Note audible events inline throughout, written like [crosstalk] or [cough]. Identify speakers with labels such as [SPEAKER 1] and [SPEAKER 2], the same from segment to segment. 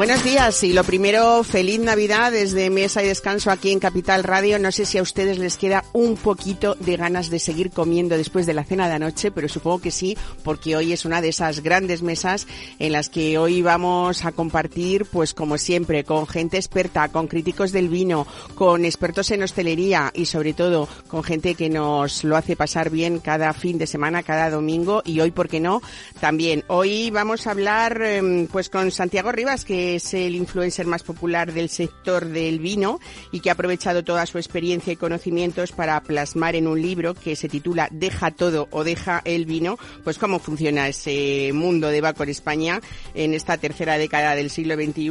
[SPEAKER 1] Buenos días y lo primero, feliz Navidad desde Mesa y Descanso aquí en Capital Radio. No sé si a ustedes les queda un poquito de ganas de seguir comiendo después de la cena de anoche, pero supongo que sí, porque hoy es una de esas grandes mesas en las que hoy vamos a compartir, pues como siempre, con gente experta, con críticos del vino, con expertos en hostelería y sobre todo con gente que nos lo hace pasar bien cada fin de semana, cada domingo y hoy, ¿por qué no? También. Hoy vamos a hablar em, pues con Santiago Rivas, que es el influencer más popular del sector del vino y que ha aprovechado toda su experiencia y conocimientos para plasmar en un libro que se titula Deja todo o deja el vino, pues cómo funciona ese mundo de Baco en España en esta tercera década del siglo XXI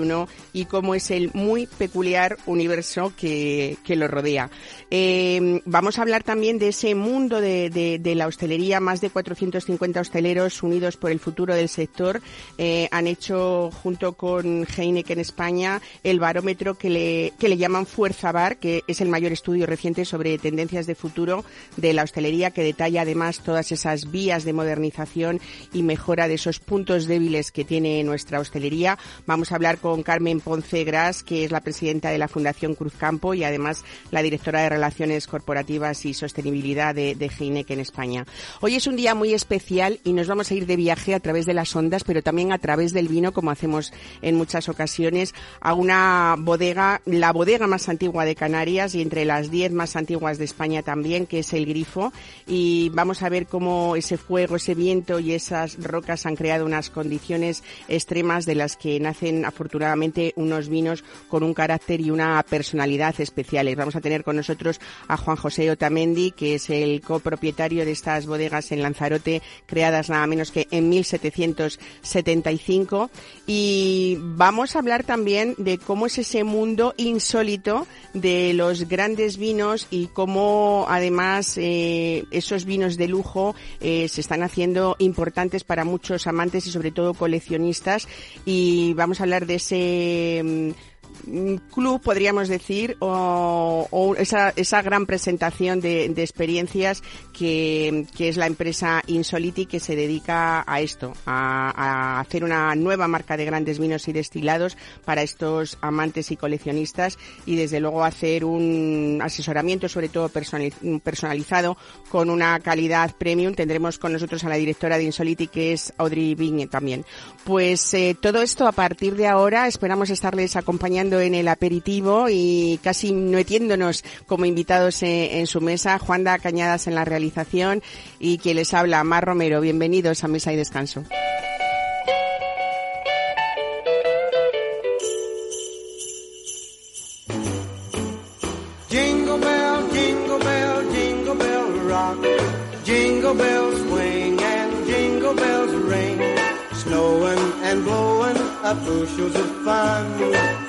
[SPEAKER 1] y cómo es el muy peculiar universo que, que lo rodea. Eh, vamos a hablar también de ese mundo de, de, la hostelería, más de 450 hosteleros unidos por el futuro del sector eh, han hecho junto con Heineken España el barómetro que le, que le llaman Fuerza Bar, que es el mayor estudio reciente sobre tendencias de futuro de la hostelería, que detalla además todas esas vías de modernización y mejora de esos puntos débiles que tiene nuestra hostelería. Vamos a hablar con Carmen Ponce Gras, que es la presidenta de la Fundación Cruzcampo y además la directora de Relaciones Corporativas y Sostenibilidad de, de Heineken España. Hoy es un día muy especial y nos vamos a ir de viaje a través de las ondas, pero también a través del vino, como hacemos en muchas ocasiones, a una bodega, la bodega más antigua de Canarias y entre las diez más antiguas de España también, que es el Grifo. Y vamos a ver cómo ese fuego, ese viento y esas rocas han creado unas condiciones extremas de las que nacen afortunadamente unos vinos con un carácter y una personalidad especiales. Vamos a tener con nosotros a Juan José Otamendi, que es el copropietario de estas bodegas en Lanzarote, creadas nada menos que en 1775. Y vamos a hablar también de cómo es ese mundo insólito de los grandes vinos y cómo además eh, esos vinos de lujo eh, se están haciendo importantes para muchos amantes y sobre todo coleccionistas. Y vamos a hablar de ese club, podríamos decir, o, esa, esa, gran presentación de, de experiencias que, que, es la empresa Insoliti que se dedica a esto, a, a, hacer una nueva marca de grandes vinos y destilados para estos amantes y coleccionistas y desde luego hacer un asesoramiento sobre todo personalizado con una calidad premium. Tendremos con nosotros a la directora de Insoliti que es Audrey Vigne también. Pues eh, todo esto a partir de ahora esperamos estarles acompañando en el aperitivo y casi metiéndonos como invitados en, su mesa. Juanda Cañadas en la realización y quien les habla, Mar Romero. Bienvenidos a Mesa y Descanso.
[SPEAKER 2] And fun.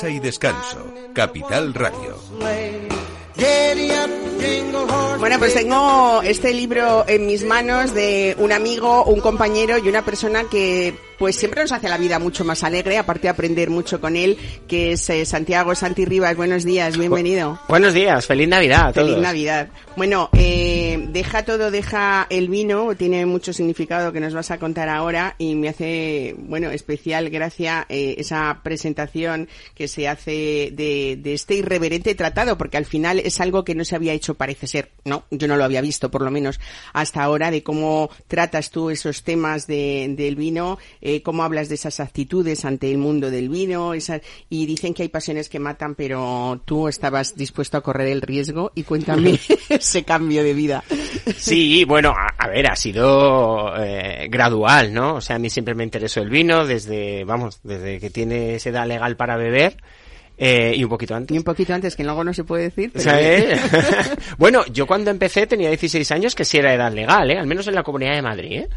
[SPEAKER 3] Y descanso. Capital Radio.
[SPEAKER 1] Bueno, pues tengo este libro en mis manos de un amigo, un compañero y una persona que pues siempre nos hace la vida mucho más alegre, aparte de aprender mucho con él, que es eh, Santiago Santi Rivas. Buenos días, bienvenido.
[SPEAKER 4] Bu buenos días, feliz Navidad a todos.
[SPEAKER 1] Feliz Navidad. Bueno, eh, deja todo, deja el vino, tiene mucho significado que nos vas a contar ahora y me hace, bueno, especial gracia eh, esa presentación que se hace de, de este irreverente tratado, porque al final es algo que no se había hecho, parece ser, ¿no? Yo no lo había visto, por lo menos hasta ahora, de cómo tratas tú esos temas de, del vino, eh, cómo hablas de esas actitudes ante el mundo del vino, esas, y dicen que hay pasiones que matan, pero tú estabas dispuesto a correr el riesgo y cuéntame [laughs] ese cambio de vida.
[SPEAKER 4] Sí, bueno, a, a ver, ha sido eh, gradual, ¿no? O sea, a mí siempre me interesó el vino desde, vamos, desde que tienes edad legal para beber Eh, y un poquito antes.
[SPEAKER 1] Y un poquito antes, que luego no se puede decir. Pero...
[SPEAKER 4] ¿Sabes? [laughs] bueno, yo cuando empecé tenía 16 años, que sí era edad legal, ¿eh? Al menos en la Comunidad de Madrid, ¿eh?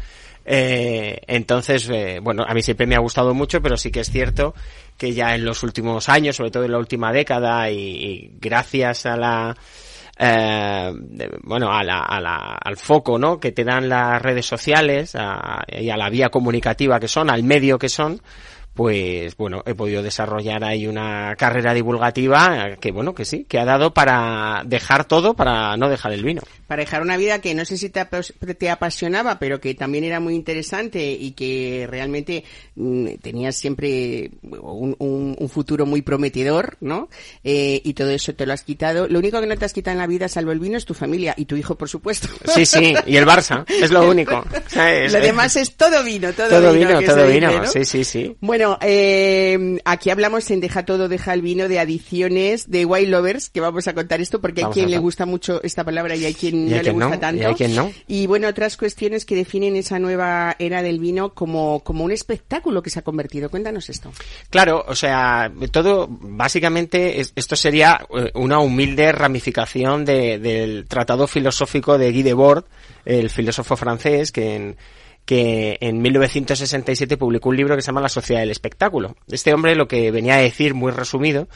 [SPEAKER 4] Eh, entonces, eh, bueno, a mí siempre me ha gustado mucho, pero sí que es cierto que ya en los últimos años, sobre todo en la última década, y, gracias a la, eh, bueno, a la, a la, al foco, ¿no? Que te dan las redes sociales a, y a la vía comunicativa que son, al medio que son, pues bueno, he podido desarrollar ahí una carrera divulgativa que bueno, que sí, que ha dado para dejar todo para no dejar el vino.
[SPEAKER 1] Para dejar una vida que no sé si te, te apasionaba, pero que también era muy interesante y que realmente mm, tenías siempre un, un, un, futuro muy prometedor, ¿no? Eh, y todo eso te lo has quitado. Lo único que no te has quitado en la vida, salvo el vino, es tu familia y tu hijo, por supuesto.
[SPEAKER 4] Sí, sí, y el Barça, es lo único. [laughs]
[SPEAKER 1] Lo demás es todo vino, todo,
[SPEAKER 4] todo
[SPEAKER 1] vino.
[SPEAKER 4] vino todo vino,
[SPEAKER 1] dice, ¿no?
[SPEAKER 4] sí, sí, sí.
[SPEAKER 1] Bueno, eh, aquí hablamos en Deja Todo, Deja el Vino de adiciones de Wild Lovers, que vamos a contar esto porque
[SPEAKER 4] Vamos
[SPEAKER 1] hay quien le gusta mucho esta palabra y hay quien
[SPEAKER 4] Y
[SPEAKER 1] no
[SPEAKER 4] hay
[SPEAKER 1] le
[SPEAKER 4] quien
[SPEAKER 1] gusta
[SPEAKER 4] no,
[SPEAKER 1] tanto.
[SPEAKER 4] y hay quien no.
[SPEAKER 1] Y bueno, otras cuestiones que definen esa nueva era del vino como, como un espectáculo que se ha convertido. Cuéntanos esto.
[SPEAKER 4] Claro, o sea, todo, básicamente, es- esto sería eh, una humilde ramificación de- del tratado filosófico de Guy Debord, el filósofo francés, que en, que en 1967 publicó un libro que se llama La Sociedad del Espectáculo. Este hombre lo que venía a decir, muy resumido,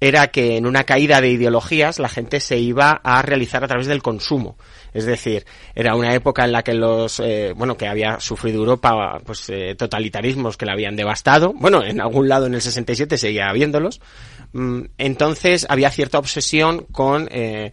[SPEAKER 4] era que en una caída de ideologías la gente se iba a realizar a través del consumo. Es decir, era una época en la que los, eh, bueno, que había sufrido Europa, pues, eh, totalitarismos que la habían devastado. Bueno, en algún lado en el 67 seguía habiéndolos. Mm, Entonces había cierta obsesión con, eh,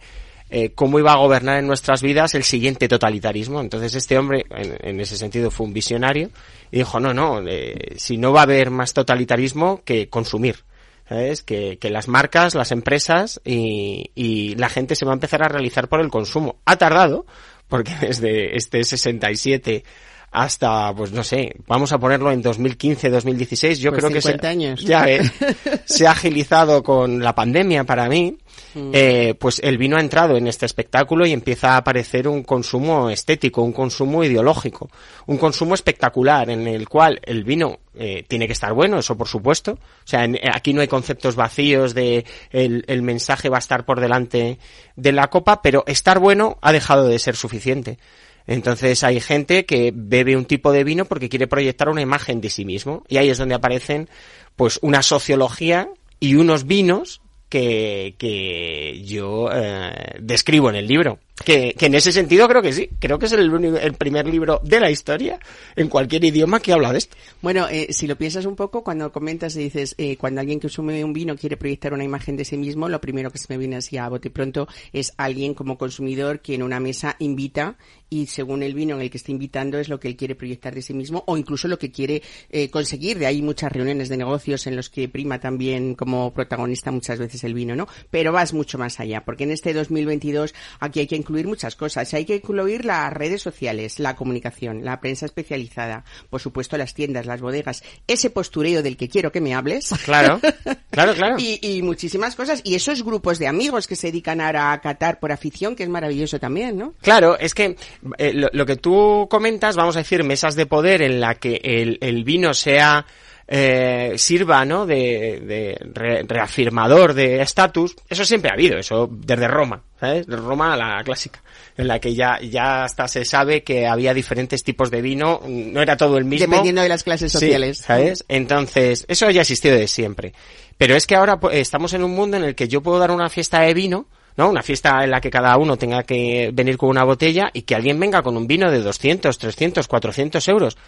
[SPEAKER 4] eh, cómo iba a gobernar en nuestras vidas el siguiente totalitarismo. Entonces este hombre, en, en ese sentido, fue un visionario y dijo, no, no, eh, si no va a haber más totalitarismo que consumir. ¿Sabes? Que, que las marcas, las empresas y, y la gente se va a empezar a realizar por el consumo. Ha tardado, porque [laughs] desde este 67 hasta, pues no sé, vamos a ponerlo en 2015, 2016, yo
[SPEAKER 1] Pues
[SPEAKER 4] creo que
[SPEAKER 1] 50
[SPEAKER 4] se,
[SPEAKER 1] años.
[SPEAKER 4] ya ves, [laughs] se ha agilizado con la pandemia para mí,
[SPEAKER 1] Mm.
[SPEAKER 4] eh, pues el vino ha entrado en este espectáculo y empieza a aparecer un consumo estético, un consumo ideológico, un consumo espectacular en el cual el vino eh, tiene que estar bueno, eso por supuesto. O sea, en- aquí no hay conceptos vacíos de el, el mensaje va a estar por delante de la copa, pero estar bueno ha dejado de ser suficiente. Entonces hay gente que bebe un tipo de vino porque quiere proyectar una imagen de sí mismo y ahí es donde aparecen pues una sociología y unos vinos que, que yo eh, describo en el libro. Que, que en ese sentido creo que sí, creo que es el, único- el primer libro de la historia en cualquier idioma que habla de esto.
[SPEAKER 1] Bueno, eh, si lo piensas un poco, cuando comentas y dices, eh, cuando alguien que consume un vino quiere proyectar una imagen de sí mismo, lo primero que se me viene así a bote pronto es alguien como consumidor que en una mesa invita y según el vino en el que está invitando es lo que él quiere proyectar de sí mismo o incluso lo que quiere eh, conseguir. De ahí muchas reuniones de negocios en los que prima también como protagonista muchas veces el vino, ¿no? Pero vas mucho más allá, porque en este 2022 aquí hay que incluir muchas cosas. Hay que incluir las redes sociales, la comunicación, la prensa especializada, por supuesto las tiendas, las bodegas, ese postureo del que quiero que me hables.
[SPEAKER 4] Claro, [laughs] claro, claro.
[SPEAKER 1] Y, y muchísimas cosas. Y esos grupos de amigos que se dedican ahora a catar por afición, que es maravilloso también, ¿no?
[SPEAKER 4] Claro, es que eh, lo, lo que tú comentas, vamos a decir, mesas de poder en la que el, el vino sea eh, sirva, ¿no? De, de re- reafirmador de estatus, eso siempre ha habido, eso desde Roma, ¿sabes? De Roma a la clásica, en la que ya, ya hasta se sabe que había diferentes tipos de vino, no era todo el mismo.
[SPEAKER 1] Dependiendo de las clases
[SPEAKER 4] Sí,
[SPEAKER 1] sociales.
[SPEAKER 4] ¿sabes? Entonces, eso ya ha existido de siempre. Pero es que ahora pues, estamos en un mundo en el que yo puedo dar una fiesta de vino, ¿no? Una fiesta en la que cada uno tenga que venir con una botella y que alguien venga con un vino de 200, 300, 400 euros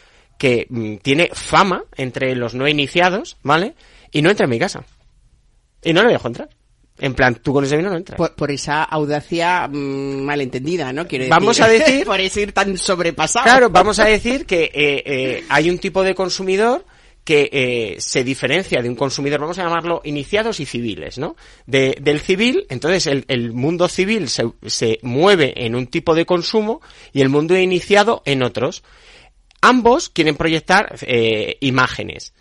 [SPEAKER 4] que mm, tiene fama entre los no iniciados, ¿vale? Y no entra en mi casa. Y no le dejo entrar. En plan, tú con ese vino no entras.
[SPEAKER 1] Por, por esa audacia mm, malentendida, ¿no? Quiero
[SPEAKER 4] Vamos a decir- [laughs]
[SPEAKER 1] por ese ir tan sobrepasado.
[SPEAKER 4] Claro, vamos a decir que eh, eh, hay un tipo de consumidor que eh, se diferencia de un consumidor, vamos a llamarlo iniciados y civiles, ¿no? De- del civil, entonces el, el mundo civil se, se mueve en un tipo de consumo y el mundo iniciado en otros. Ambos quieren proyectar eh, imágenes,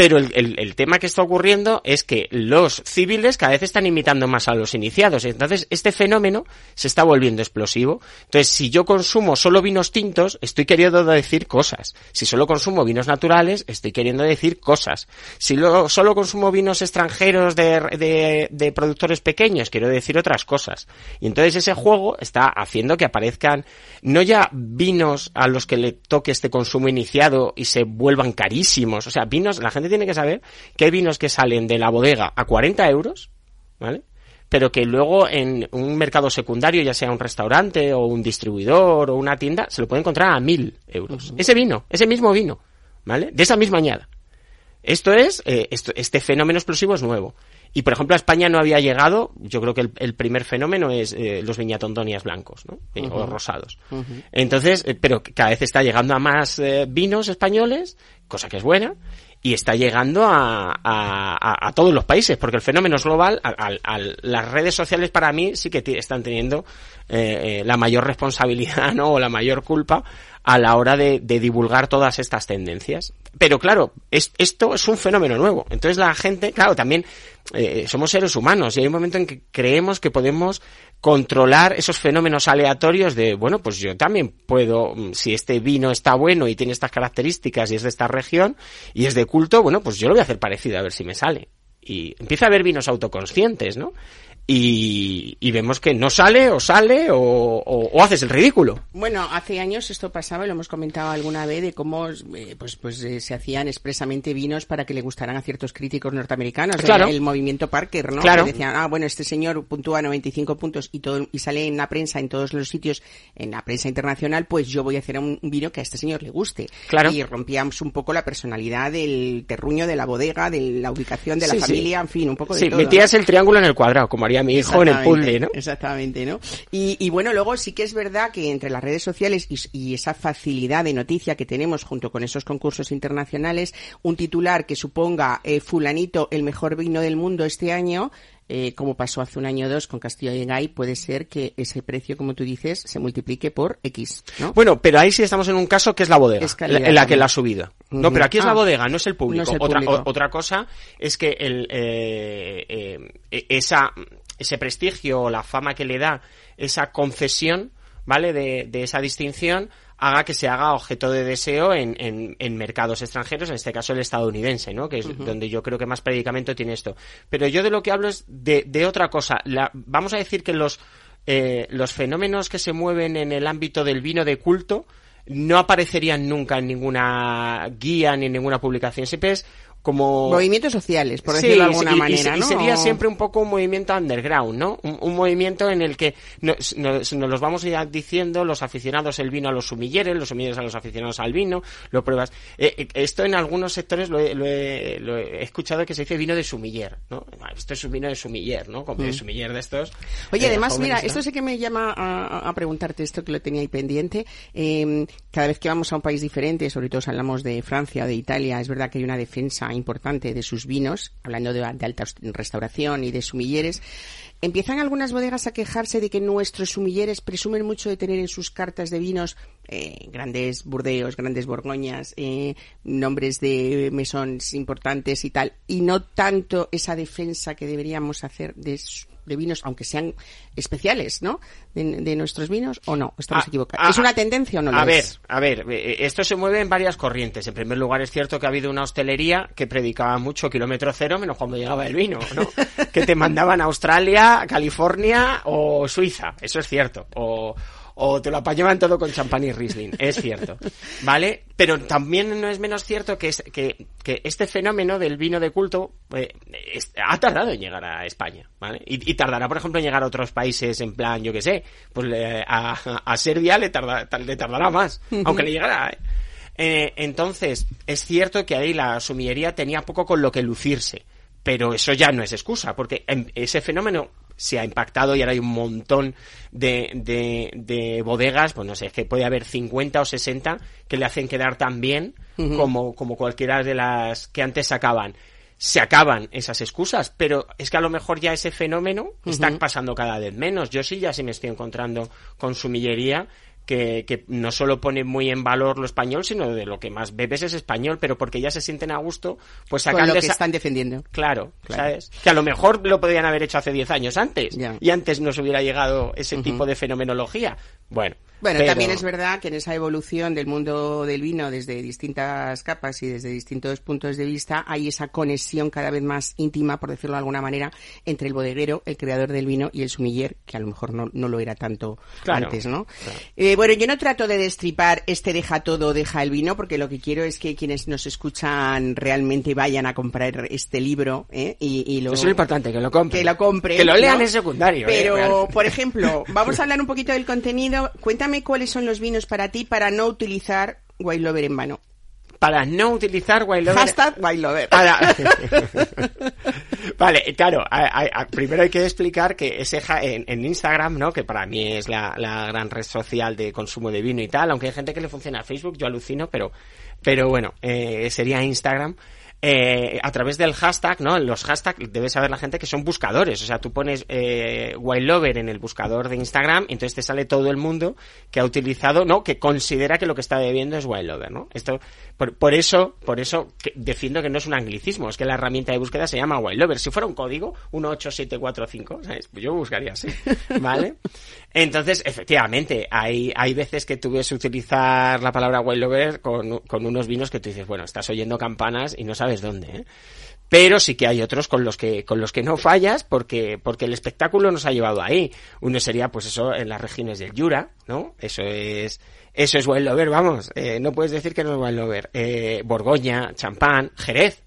[SPEAKER 4] Pero el, el, el, tema que está ocurriendo es que los civiles cada vez están imitando más a los iniciados. Entonces, este fenómeno se está volviendo explosivo. Entonces, si yo consumo solo vinos tintos, estoy queriendo decir cosas. Si solo consumo vinos naturales, estoy queriendo decir cosas. Si lo, solo consumo vinos extranjeros de, de, de productores pequeños, quiero decir otras cosas. Y entonces ese juego está haciendo que aparezcan no ya vinos a los que le toque este consumo iniciado y se vuelvan carísimos. O sea, vinos, la gente tiene que saber que hay vinos que salen de la bodega a 40 euros, ¿vale? Pero que luego en un mercado secundario, ya sea un restaurante o un distribuidor o una tienda, se lo puede encontrar a 1000 euros. Uh -huh. Ese vino, ese mismo vino, ¿vale? De esa misma añada. Esto es, eh, esto, este fenómeno explosivo es nuevo. Y por ejemplo a España no había llegado, yo creo que el, el primer fenómeno es eh, los viñatondonias blancos, ¿no? Uh -huh. O rosados. Uh -huh. Entonces, eh, pero cada vez está llegando a más eh, vinos españoles, cosa que es buena, y está llegando a, a, a, todos los países, porque el fenómeno es global, a, a las redes sociales para mí sí que están teniendo eh, la mayor responsabilidad, [laughs] ¿no? O la mayor culpa a la hora de, de divulgar todas estas tendencias. Pero claro, es, esto es un fenómeno nuevo. Entonces la gente, claro, también eh, somos seres humanos y hay un momento en que creemos que podemos controlar esos fenómenos aleatorios de, bueno, pues yo también puedo, si este vino está bueno y tiene estas características y es de esta región y es de culto, bueno, pues yo lo voy a hacer parecido a ver si me sale. Y empieza a haber vinos autoconscientes, ¿no? Y, y, vemos que no sale o sale o, o, o, haces el ridículo.
[SPEAKER 1] Bueno, hace años esto pasaba y lo hemos comentado alguna vez de cómo eh, pues, pues eh, se hacían expresamente vinos para que le gustaran a ciertos críticos norteamericanos.
[SPEAKER 4] Claro.
[SPEAKER 1] El, el, movimiento Parker, ¿no?
[SPEAKER 4] Claro.
[SPEAKER 1] Que decían, ah, bueno, este señor puntúa 95 puntos y todo y sale en la prensa, en todos los sitios, en la prensa internacional, pues yo voy a hacer un vino que a este señor le guste.
[SPEAKER 4] Claro.
[SPEAKER 1] Y rompíamos un poco la personalidad del terruño de la bodega, de la ubicación de la
[SPEAKER 4] sí,
[SPEAKER 1] familia,
[SPEAKER 4] sí.
[SPEAKER 1] en fin, un poco de
[SPEAKER 4] sí,
[SPEAKER 1] todo.
[SPEAKER 4] metías el triángulo en el cuadrado, como haría mi hijo en el puzzle, ¿no?
[SPEAKER 1] Exactamente, ¿no? Y, y, bueno, luego sí que es verdad que entre las redes sociales y, y, esa facilidad de noticia que tenemos junto con esos concursos internacionales, un titular que suponga eh, fulanito el mejor vino del mundo este año, eh, como pasó hace un año o dos con Castillo de Gay, puede ser que ese precio, como tú dices, se multiplique por X, ¿no?
[SPEAKER 4] Bueno, pero ahí sí estamos en un caso que es la bodega, es en la, la que la ha subido. Uh -huh. No, pero aquí es ah, la bodega, no es el público.
[SPEAKER 1] No es el
[SPEAKER 4] otra,
[SPEAKER 1] público.
[SPEAKER 4] O, otra cosa es que el, eh, eh, esa, ese prestigio o la fama que le da esa concesión, ¿vale? De, de esa distinción haga que se haga objeto de deseo en, en, en, mercados extranjeros, en este caso el estadounidense, ¿no? Que es uh -huh. donde yo creo que más predicamento tiene esto. Pero yo de lo que hablo es de, de otra cosa. La, vamos a decir que los, eh, los fenómenos que se mueven en el ámbito del vino de culto no aparecerían nunca en ninguna guía ni en ninguna publicación. Siempre es como
[SPEAKER 1] movimientos sociales por decirlo de alguna
[SPEAKER 4] y,
[SPEAKER 1] manera
[SPEAKER 4] y,
[SPEAKER 1] ¿no?
[SPEAKER 4] y sería siempre un poco un movimiento underground no un, un movimiento en el que nos, nos, nos, los vamos ya diciendo los aficionados el vino a los sumilleres los sumilleres a los aficionados al vino lo pruebas eh, eh, esto en algunos sectores lo he, lo, he, lo he, escuchado que se dice vino de sumiller no esto es un vino de sumiller no como mm. de sumiller de estos
[SPEAKER 1] oye eh, además jóvenes, mira ¿no? esto sí que me llama a, a, preguntarte esto que lo tenía ahí pendiente eh, cada vez que vamos a un país diferente sobre todo si hablamos de Francia o de Italia es verdad que hay una defensa importante de sus vinos, hablando de, alta restauración y de sumilleres, empiezan algunas bodegas a quejarse de que nuestros sumilleres presumen mucho de tener en sus cartas de vinos eh, grandes burdeos, grandes borgoñas, eh, nombres de mesones importantes y tal, y no tanto esa defensa que deberíamos hacer de de vinos, aunque sean especiales, ¿no? De, de nuestros vinos, o no, estamos
[SPEAKER 4] ah,
[SPEAKER 1] equivocados.
[SPEAKER 4] Ah,
[SPEAKER 1] ¿Es una tendencia o no?
[SPEAKER 4] A
[SPEAKER 1] lo
[SPEAKER 4] ver,
[SPEAKER 1] es?
[SPEAKER 4] a ver, eh, esto se mueve en varias corrientes. En primer lugar, es cierto que ha habido una hostelería que predicaba mucho kilómetro cero, menos cuando llegaba el vino, ¿no? [laughs] que te mandaban a Australia, California o Suiza, eso es cierto. O, o te lo apañaban todo con champán y Riesling, es cierto, ¿vale? Pero también no es menos cierto que, es, que, que este fenómeno del vino de culto eh, ha tardado en llegar a España, ¿vale? Y, tardará, por ejemplo, en llegar a otros países en plan, yo qué sé, pues a, Serbia le tardará más, aunque le llegará, ¿eh? Eh, entonces, es cierto que ahí la sumillería tenía poco con lo que lucirse, pero eso ya no es excusa, porque ese fenómeno se ha impactado y ahora hay un montón de, de, de, bodegas, pues no sé, es que puede haber 50 o 60 que le hacen quedar tan bien uh -huh. como, como cualquiera de las que antes sacaban. Se acaban esas excusas, pero es que a lo mejor ya ese fenómeno uh -huh. está pasando cada vez menos. Yo sí ya sí me estoy encontrando con sumillería que, que no solo pone muy en valor lo español, sino de lo que más bebes es español, pero porque ya se sienten a gusto, pues
[SPEAKER 1] Con
[SPEAKER 4] sacan
[SPEAKER 1] lo
[SPEAKER 4] de
[SPEAKER 1] que
[SPEAKER 4] esa-
[SPEAKER 1] están defendiendo.
[SPEAKER 4] Claro,
[SPEAKER 1] Claro.
[SPEAKER 4] ¿sabes? Que a lo mejor lo podrían haber hecho hace 10 años antes. Y antes nos hubiera llegado ese tipo de fenomenología. Bueno.
[SPEAKER 1] Bueno,
[SPEAKER 4] pero-
[SPEAKER 1] también es verdad que en esa evolución del mundo del vino desde distintas capas y desde distintos puntos de vista hay esa conexión cada vez más íntima, por decirlo de alguna manera, entre el bodeguero, el creador del vino y el sumiller, que a lo mejor no, no lo era tanto
[SPEAKER 4] Claro,
[SPEAKER 1] antes, ¿no? Eh, bueno, yo no trato de destripar este deja todo, deja el vino, porque lo que quiero es que quienes nos escuchan realmente vayan a comprar este libro ¿eh? y, y lo...
[SPEAKER 4] Eso es lo importante, que lo compren.
[SPEAKER 1] que lo compren.
[SPEAKER 4] Que lo lean
[SPEAKER 1] ¿no?
[SPEAKER 4] en secundario. eh,
[SPEAKER 1] Pero, por ejemplo, vamos a [laughs] hablar un poquito del contenido. Cuéntame cuáles son los vinos para ti para no utilizar White Lover en vano.
[SPEAKER 4] Para no utilizar Wild Lover-
[SPEAKER 1] Hashtag White Lover.
[SPEAKER 4] Para- [laughs] vale, claro, a- a- a- primero hay que explicar que ese ja- en, en Instagram, ¿no? Que para mí es la, la gran red social de consumo de vino y tal, aunque hay gente que le funciona a Facebook, yo alucino, pero, pero bueno, eh, sería Instagram. Eh, a través del hashtag, ¿no? Los hashtags debe saber la gente que son buscadores. O sea, tú pones eh, Wild Lover en el buscador de Instagram y entonces te sale todo el mundo que ha utilizado, ¿no? Que considera que lo que está bebiendo es Wild Lover, ¿no? Esto, por, por eso, por eso defiendo que no es un anglicismo, es que la herramienta de búsqueda se llama Wild Lover. Si fuera un código, 18745, ¿sabes? Pues yo buscaría así, [laughs] ¿vale? Entonces, efectivamente, hay, hay veces que tú ves utilizar la palabra Wild Lover con, con unos vinos que tú dices, bueno, estás oyendo campanas y no sabes dónde, ¿eh? Pero sí que hay otros con los que, con los que no fallas porque, porque el espectáculo nos ha llevado ahí. Uno sería, pues eso, en las regiones del Jura, ¿no? Eso es, eso es Wild Lover, vamos. Eh, no puedes decir que no es Wild Lover. Eh, Borgoña, Champán, Jerez.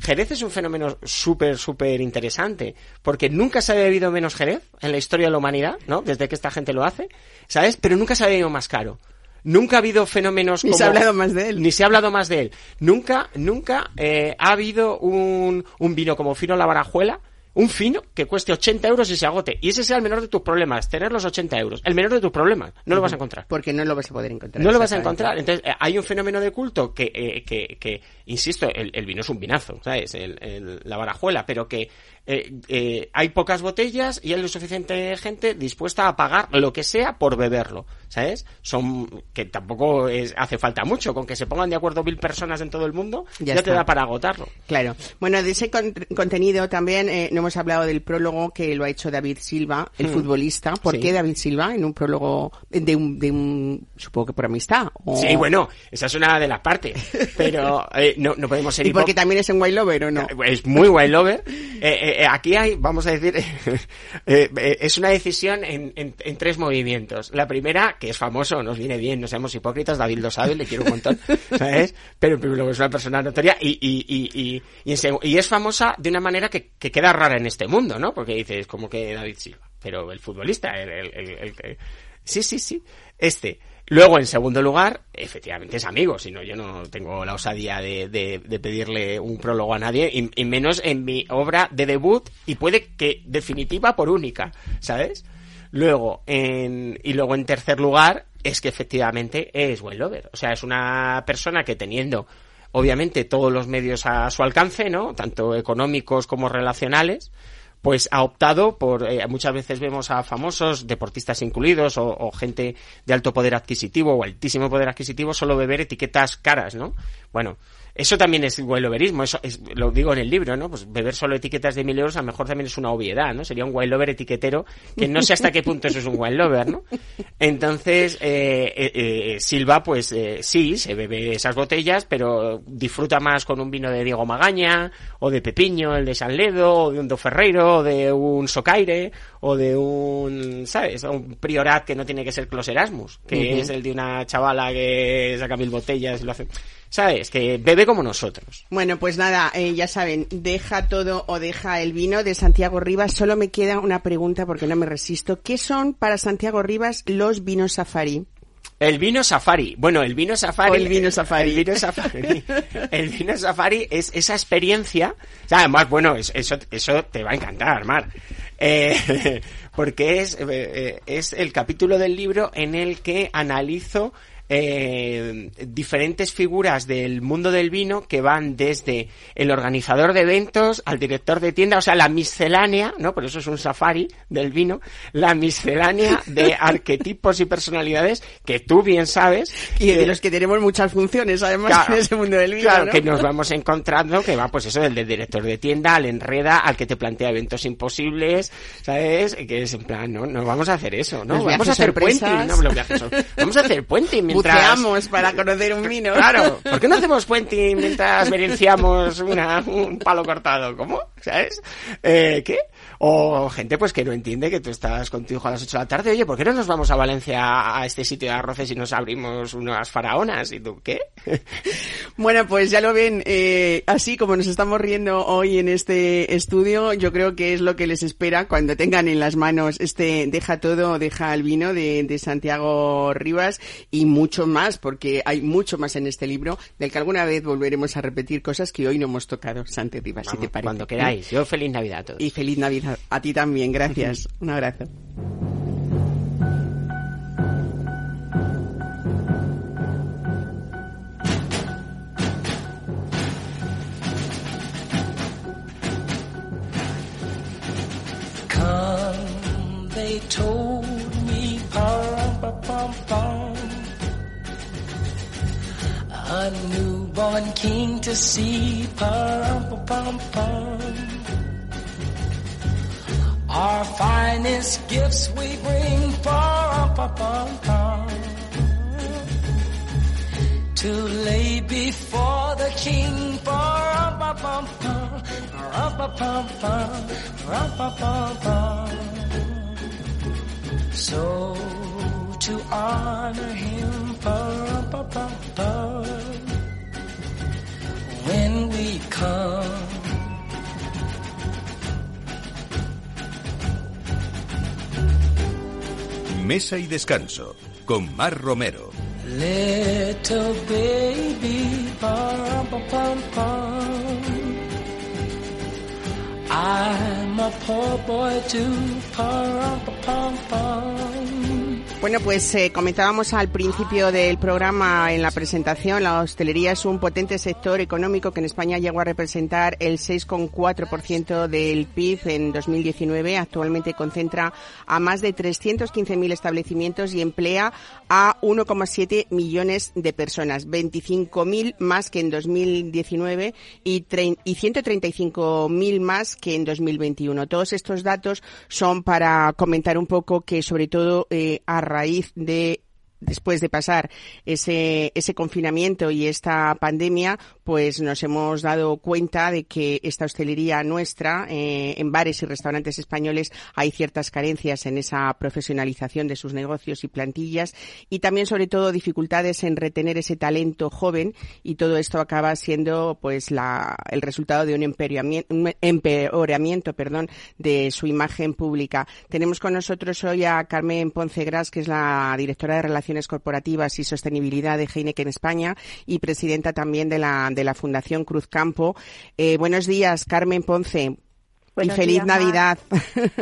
[SPEAKER 4] Jerez es un fenómeno súper, súper interesante, porque nunca se ha bebido menos Jerez en la historia de la humanidad, ¿no? Desde que esta gente lo hace, ¿sabes? Pero nunca se ha bebido más caro. Nunca ha habido fenómenos
[SPEAKER 1] Ni
[SPEAKER 4] como...
[SPEAKER 1] se ha hablado más de él.
[SPEAKER 4] Ni se ha hablado más de él. Nunca, nunca eh, ha habido un, un vino como Fino La Barajuela, un fino que cueste 80 euros y se agote. Y ese sea el menor de tus problemas, tener los 80 euros. El menor de tus problemas. No lo vas a encontrar.
[SPEAKER 1] Porque no lo vas a poder encontrar.
[SPEAKER 4] No lo vas a encontrar. Entonces, eh, hay un fenómeno de culto que, eh, que, que insisto, el, el vino es un vinazo, ¿sabes? El, el- la barajuela, pero que eh, hay pocas botellas y hay lo suficiente gente dispuesta a pagar lo que sea por beberlo, ¿sabes? Son, que tampoco es- hace falta mucho, con que se pongan de acuerdo mil personas en todo el mundo,
[SPEAKER 1] Ya
[SPEAKER 4] ya, te da para agotarlo.
[SPEAKER 1] Claro. Bueno, de ese con- contenido también no hemos hablado del prólogo que lo ha hecho David Silva, el futbolista. ¿Por
[SPEAKER 4] Sí.
[SPEAKER 1] qué David Silva en un prólogo de un, de un supongo que por amistad? o-
[SPEAKER 4] Sí, bueno, esa es una de las partes, [laughs] pero eh, no, no podemos ser
[SPEAKER 1] ¿Y porque también es en White Lover o no?
[SPEAKER 4] Es muy wild lover. [laughs] Eh, eh, eh, aquí hay, vamos a decir, [laughs] eh, eh, es una decisión en, en- en tres movimientos. La primera, que es famoso, nos viene bien, no seamos hipócritas, David lo sabe, le quiero un montón, ¿sabes? Pero, pero luego es una persona notoria y, y, y, en es famosa de una manera que, que queda rara en este mundo, ¿no? Porque dices, como que David Silva, pero el futbolista, el, el- el- sí, sí, sí, este. Luego, en segundo lugar, efectivamente es amigo, si no yo no tengo la osadía de, de- de pedirle un prólogo a nadie, y, y menos en mi obra de debut, y puede que definitiva por única, ¿sabes? Luego, en, y luego en tercer lugar, es que efectivamente es buen lover. O sea, es una persona que teniendo, obviamente, todos los medios a su alcance, ¿no? Tanto económicos como relacionales, pues ha optado por, eh, muchas veces vemos a famosos, deportistas incluidos, o, o gente de alto poder adquisitivo o altísimo poder adquisitivo, solo beber etiquetas caras, ¿no? Bueno, eso también es loverismo, eso es, lo digo en el libro, ¿no? Pues beber solo etiquetas de mil euros a lo mejor también es una obviedad, ¿no? Sería un wine lover etiquetero, que no sé hasta qué punto eso es un wine lover, ¿no? Entonces, eh, eh, eh, Silva, pues eh, sí, se bebe esas botellas, pero disfruta más con un vino de Diego Magaña, o de Pepiño, el de San Ledo, o de un Do Ferreiro, o de un Socaire, o de un, ¿sabes? Un Priorat que no tiene que ser Clos Erasmus, que es el de una chavala que saca mil botellas y lo hace, ¿sabes? Que bebe como nosotros.
[SPEAKER 1] Bueno, pues nada, eh, ya saben, deja todo o deja el vino de Santiago Rivas. Solo me queda una pregunta porque no me resisto. ¿Qué son para Santiago Rivas los vinos safari?
[SPEAKER 4] El vino safari. Bueno, el vino safari.
[SPEAKER 1] O el vino safari.
[SPEAKER 4] El vino safari. el vino safari es esa experiencia. O sea, además, bueno, es- eso, eso te va a encantar, Mar. Eh, [laughs] porque es, eh, eh, es el capítulo del libro en el que analizo eh, diferentes figuras del mundo del vino que van desde el organizador de eventos al director de tienda, o sea, la miscelánea, ¿no? Por eso es un safari del vino, la miscelánea de [laughs] arquetipos y personalidades que tú bien sabes.
[SPEAKER 1] Y de los que tenemos muchas funciones, además, en ese mundo del vino.
[SPEAKER 4] Claro, que nos vamos encontrando, que va, pues eso, del, del director de tienda, al enreda, al que te plantea eventos imposibles, ¿sabes? Que es en plan, no, no vamos a hacer eso, ¿no? Vamos a hacer puente, no, los [laughs] viajes son- vamos a hacer puente mientras...
[SPEAKER 1] Buceamos para conocer un vino.
[SPEAKER 4] Claro, [laughs] ¿por qué no hacemos puente mientras verenciamos una, un palo cortado? ¿Cómo? ¿Sabes? Eh, ¿Qué? O gente pues que no entiende que tú estás con tu hijo a las 8 de la tarde, oye, ¿por qué no nos vamos a Valencia a este sitio de arroces y nos abrimos unas faraonas? ¿Y tú qué? [laughs]
[SPEAKER 1] Bueno, pues ya lo ven, eh, así como nos estamos riendo hoy en este estudio, yo creo que es lo que les espera cuando tengan en las manos este Deja todo, deja el vino de, de Santiago Rivas y mucho más, porque hay mucho más en este libro del que alguna vez volveremos a repetir cosas que hoy no hemos tocado, Santi Rivas, si
[SPEAKER 4] Vamos,
[SPEAKER 1] te parece.
[SPEAKER 4] cuando queráis. Yo feliz Navidad a todos.
[SPEAKER 1] Y feliz Navidad. A ti también, gracias. Un abrazo.
[SPEAKER 5] Come, they told me, pum-pum-pum. A newborn king to see, pum-pum-pum. Our finest gifts we bring. To lay before the king. So to honor him, when we come.
[SPEAKER 3] Mesa y descanso con Mar Romero.
[SPEAKER 5] Little baby, pum-pum-pum. I'm a poor boy too.
[SPEAKER 1] Bueno, pues eh, comentábamos al principio del programa en la presentación, la hostelería es un potente sector económico que en España llegó a representar el 6,4% del PIB en 2019. Actualmente concentra a más de 315.000 establecimientos y emplea a 1,7 millones de personas, 25.000 más que en 2019 y, y 135.000 más que en 2021. Todos estos datos son para comentar un poco que sobre todo eh, raíz de después de pasar ese, ese confinamiento y esta pandemia, pues nos hemos dado cuenta de que esta hostelería nuestra, eh, en bares y restaurantes españoles, hay ciertas carencias en esa profesionalización de sus negocios y plantillas y también, sobre todo, dificultades en retener ese talento joven y todo esto acaba siendo, pues, la, el resultado de un empeoramiento, un perdón, de su imagen pública. Tenemos con nosotros hoy a Carmen Ponce Gras, que es la directora de Relaciones Corporativas y Sostenibilidad de Heineken España y presidenta también de la, de la Fundación Cruz Campo. Eh, buenos días, Carmen Ponce.
[SPEAKER 6] Buenos
[SPEAKER 1] y feliz. Navidad.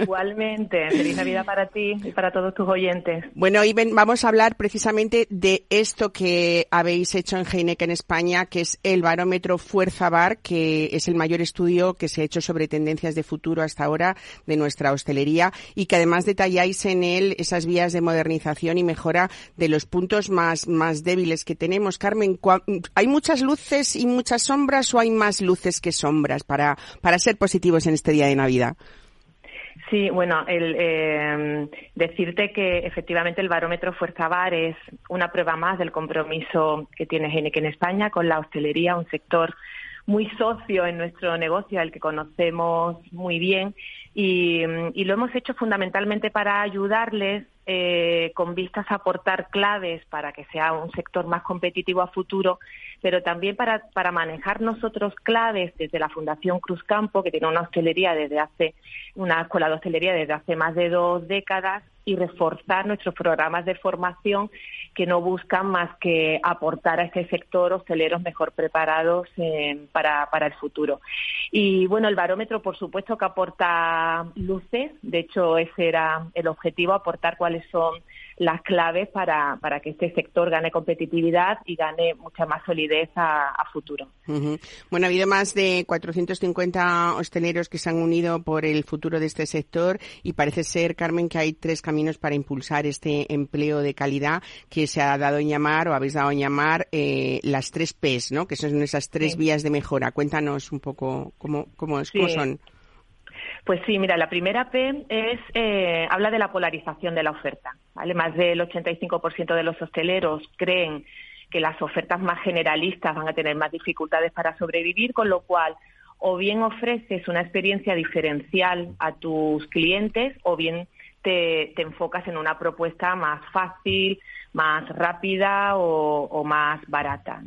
[SPEAKER 6] Igualmente, feliz Navidad para ti y para todos tus oyentes.
[SPEAKER 1] Bueno, ven- vamos a hablar precisamente de esto que habéis hecho en Heineken España, que es el barómetro Fuerza Bar, que es el mayor estudio que se ha hecho sobre tendencias de futuro hasta ahora de nuestra hostelería y que además detalláis en él esas vías de modernización y mejora de los puntos más, más débiles que tenemos. Carmen, ¿cuá- ¿hay muchas luces y muchas sombras o hay más luces que sombras para, para ser positivos en este día de Navidad?
[SPEAKER 6] Sí, bueno, el, eh, decirte que efectivamente el barómetro Fuerza Bar es una prueba más del compromiso que tiene Heineken España con la hostelería, un sector muy socio en nuestro negocio, al que conocemos muy bien, y, y lo hemos hecho fundamentalmente para ayudarles eh, con vistas a aportar claves para que sea un sector más competitivo a futuro, pero también para, para manejar nosotros claves desde la Fundación Cruz Campo, que tiene una hostelería desde hace, una escuela de hostelería desde hace más de dos décadas, y reforzar nuestros programas de formación que no buscan más que aportar a este sector hosteleros mejor preparados eh, para, para el futuro. Y bueno, el barómetro, por supuesto, que aporta luces. De hecho, ese era el objetivo, aportar cuáles son las claves para, para que este sector gane competitividad y gane mucha más solidez a, a futuro.
[SPEAKER 1] Ujú. Bueno, ha habido más de 450 hosteleros que se han unido por el futuro de este sector y parece ser, Carmen, que hay tres caminos para impulsar este empleo de calidad que se ha dado en llamar o habéis dado en llamar eh, las tres P's, ¿no? Que son esas tres
[SPEAKER 6] Sí.
[SPEAKER 1] vías de mejora. Cuéntanos un poco cómo, cómo,
[SPEAKER 6] Sí.
[SPEAKER 1] cómo son.
[SPEAKER 6] Pues sí, mira, la primera P es eh, habla de la polarización de la oferta. ¿vale? Más del 85% de los hosteleros creen que las ofertas más generalistas van a tener más dificultades para sobrevivir, con lo cual o bien ofreces una experiencia diferencial a tus clientes o bien te, enfocas en una propuesta más fácil, más rápida o, más barata.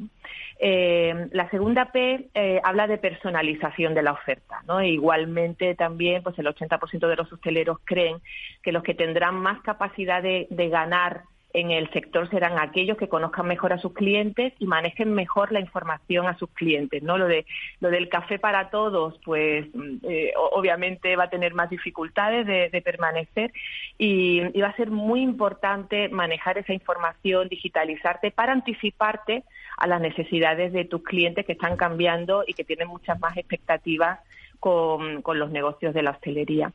[SPEAKER 6] Eh, la segunda P eh, habla de personalización de la oferta. ¿no? E igualmente también pues el 80% de los hosteleros creen que los que tendrán más capacidad de, de ganar en el sector serán aquellos que conozcan mejor a sus clientes y manejen mejor la información a sus clientes, ¿no? Lo de lo del café para todos, pues mm, eh, obviamente va a tener más dificultades de, de permanecer y, y va a ser muy importante manejar esa información, digitalizarte para anticiparte a las necesidades de tus clientes que están cambiando y que tienen muchas más expectativas con, con los negocios de la hostelería.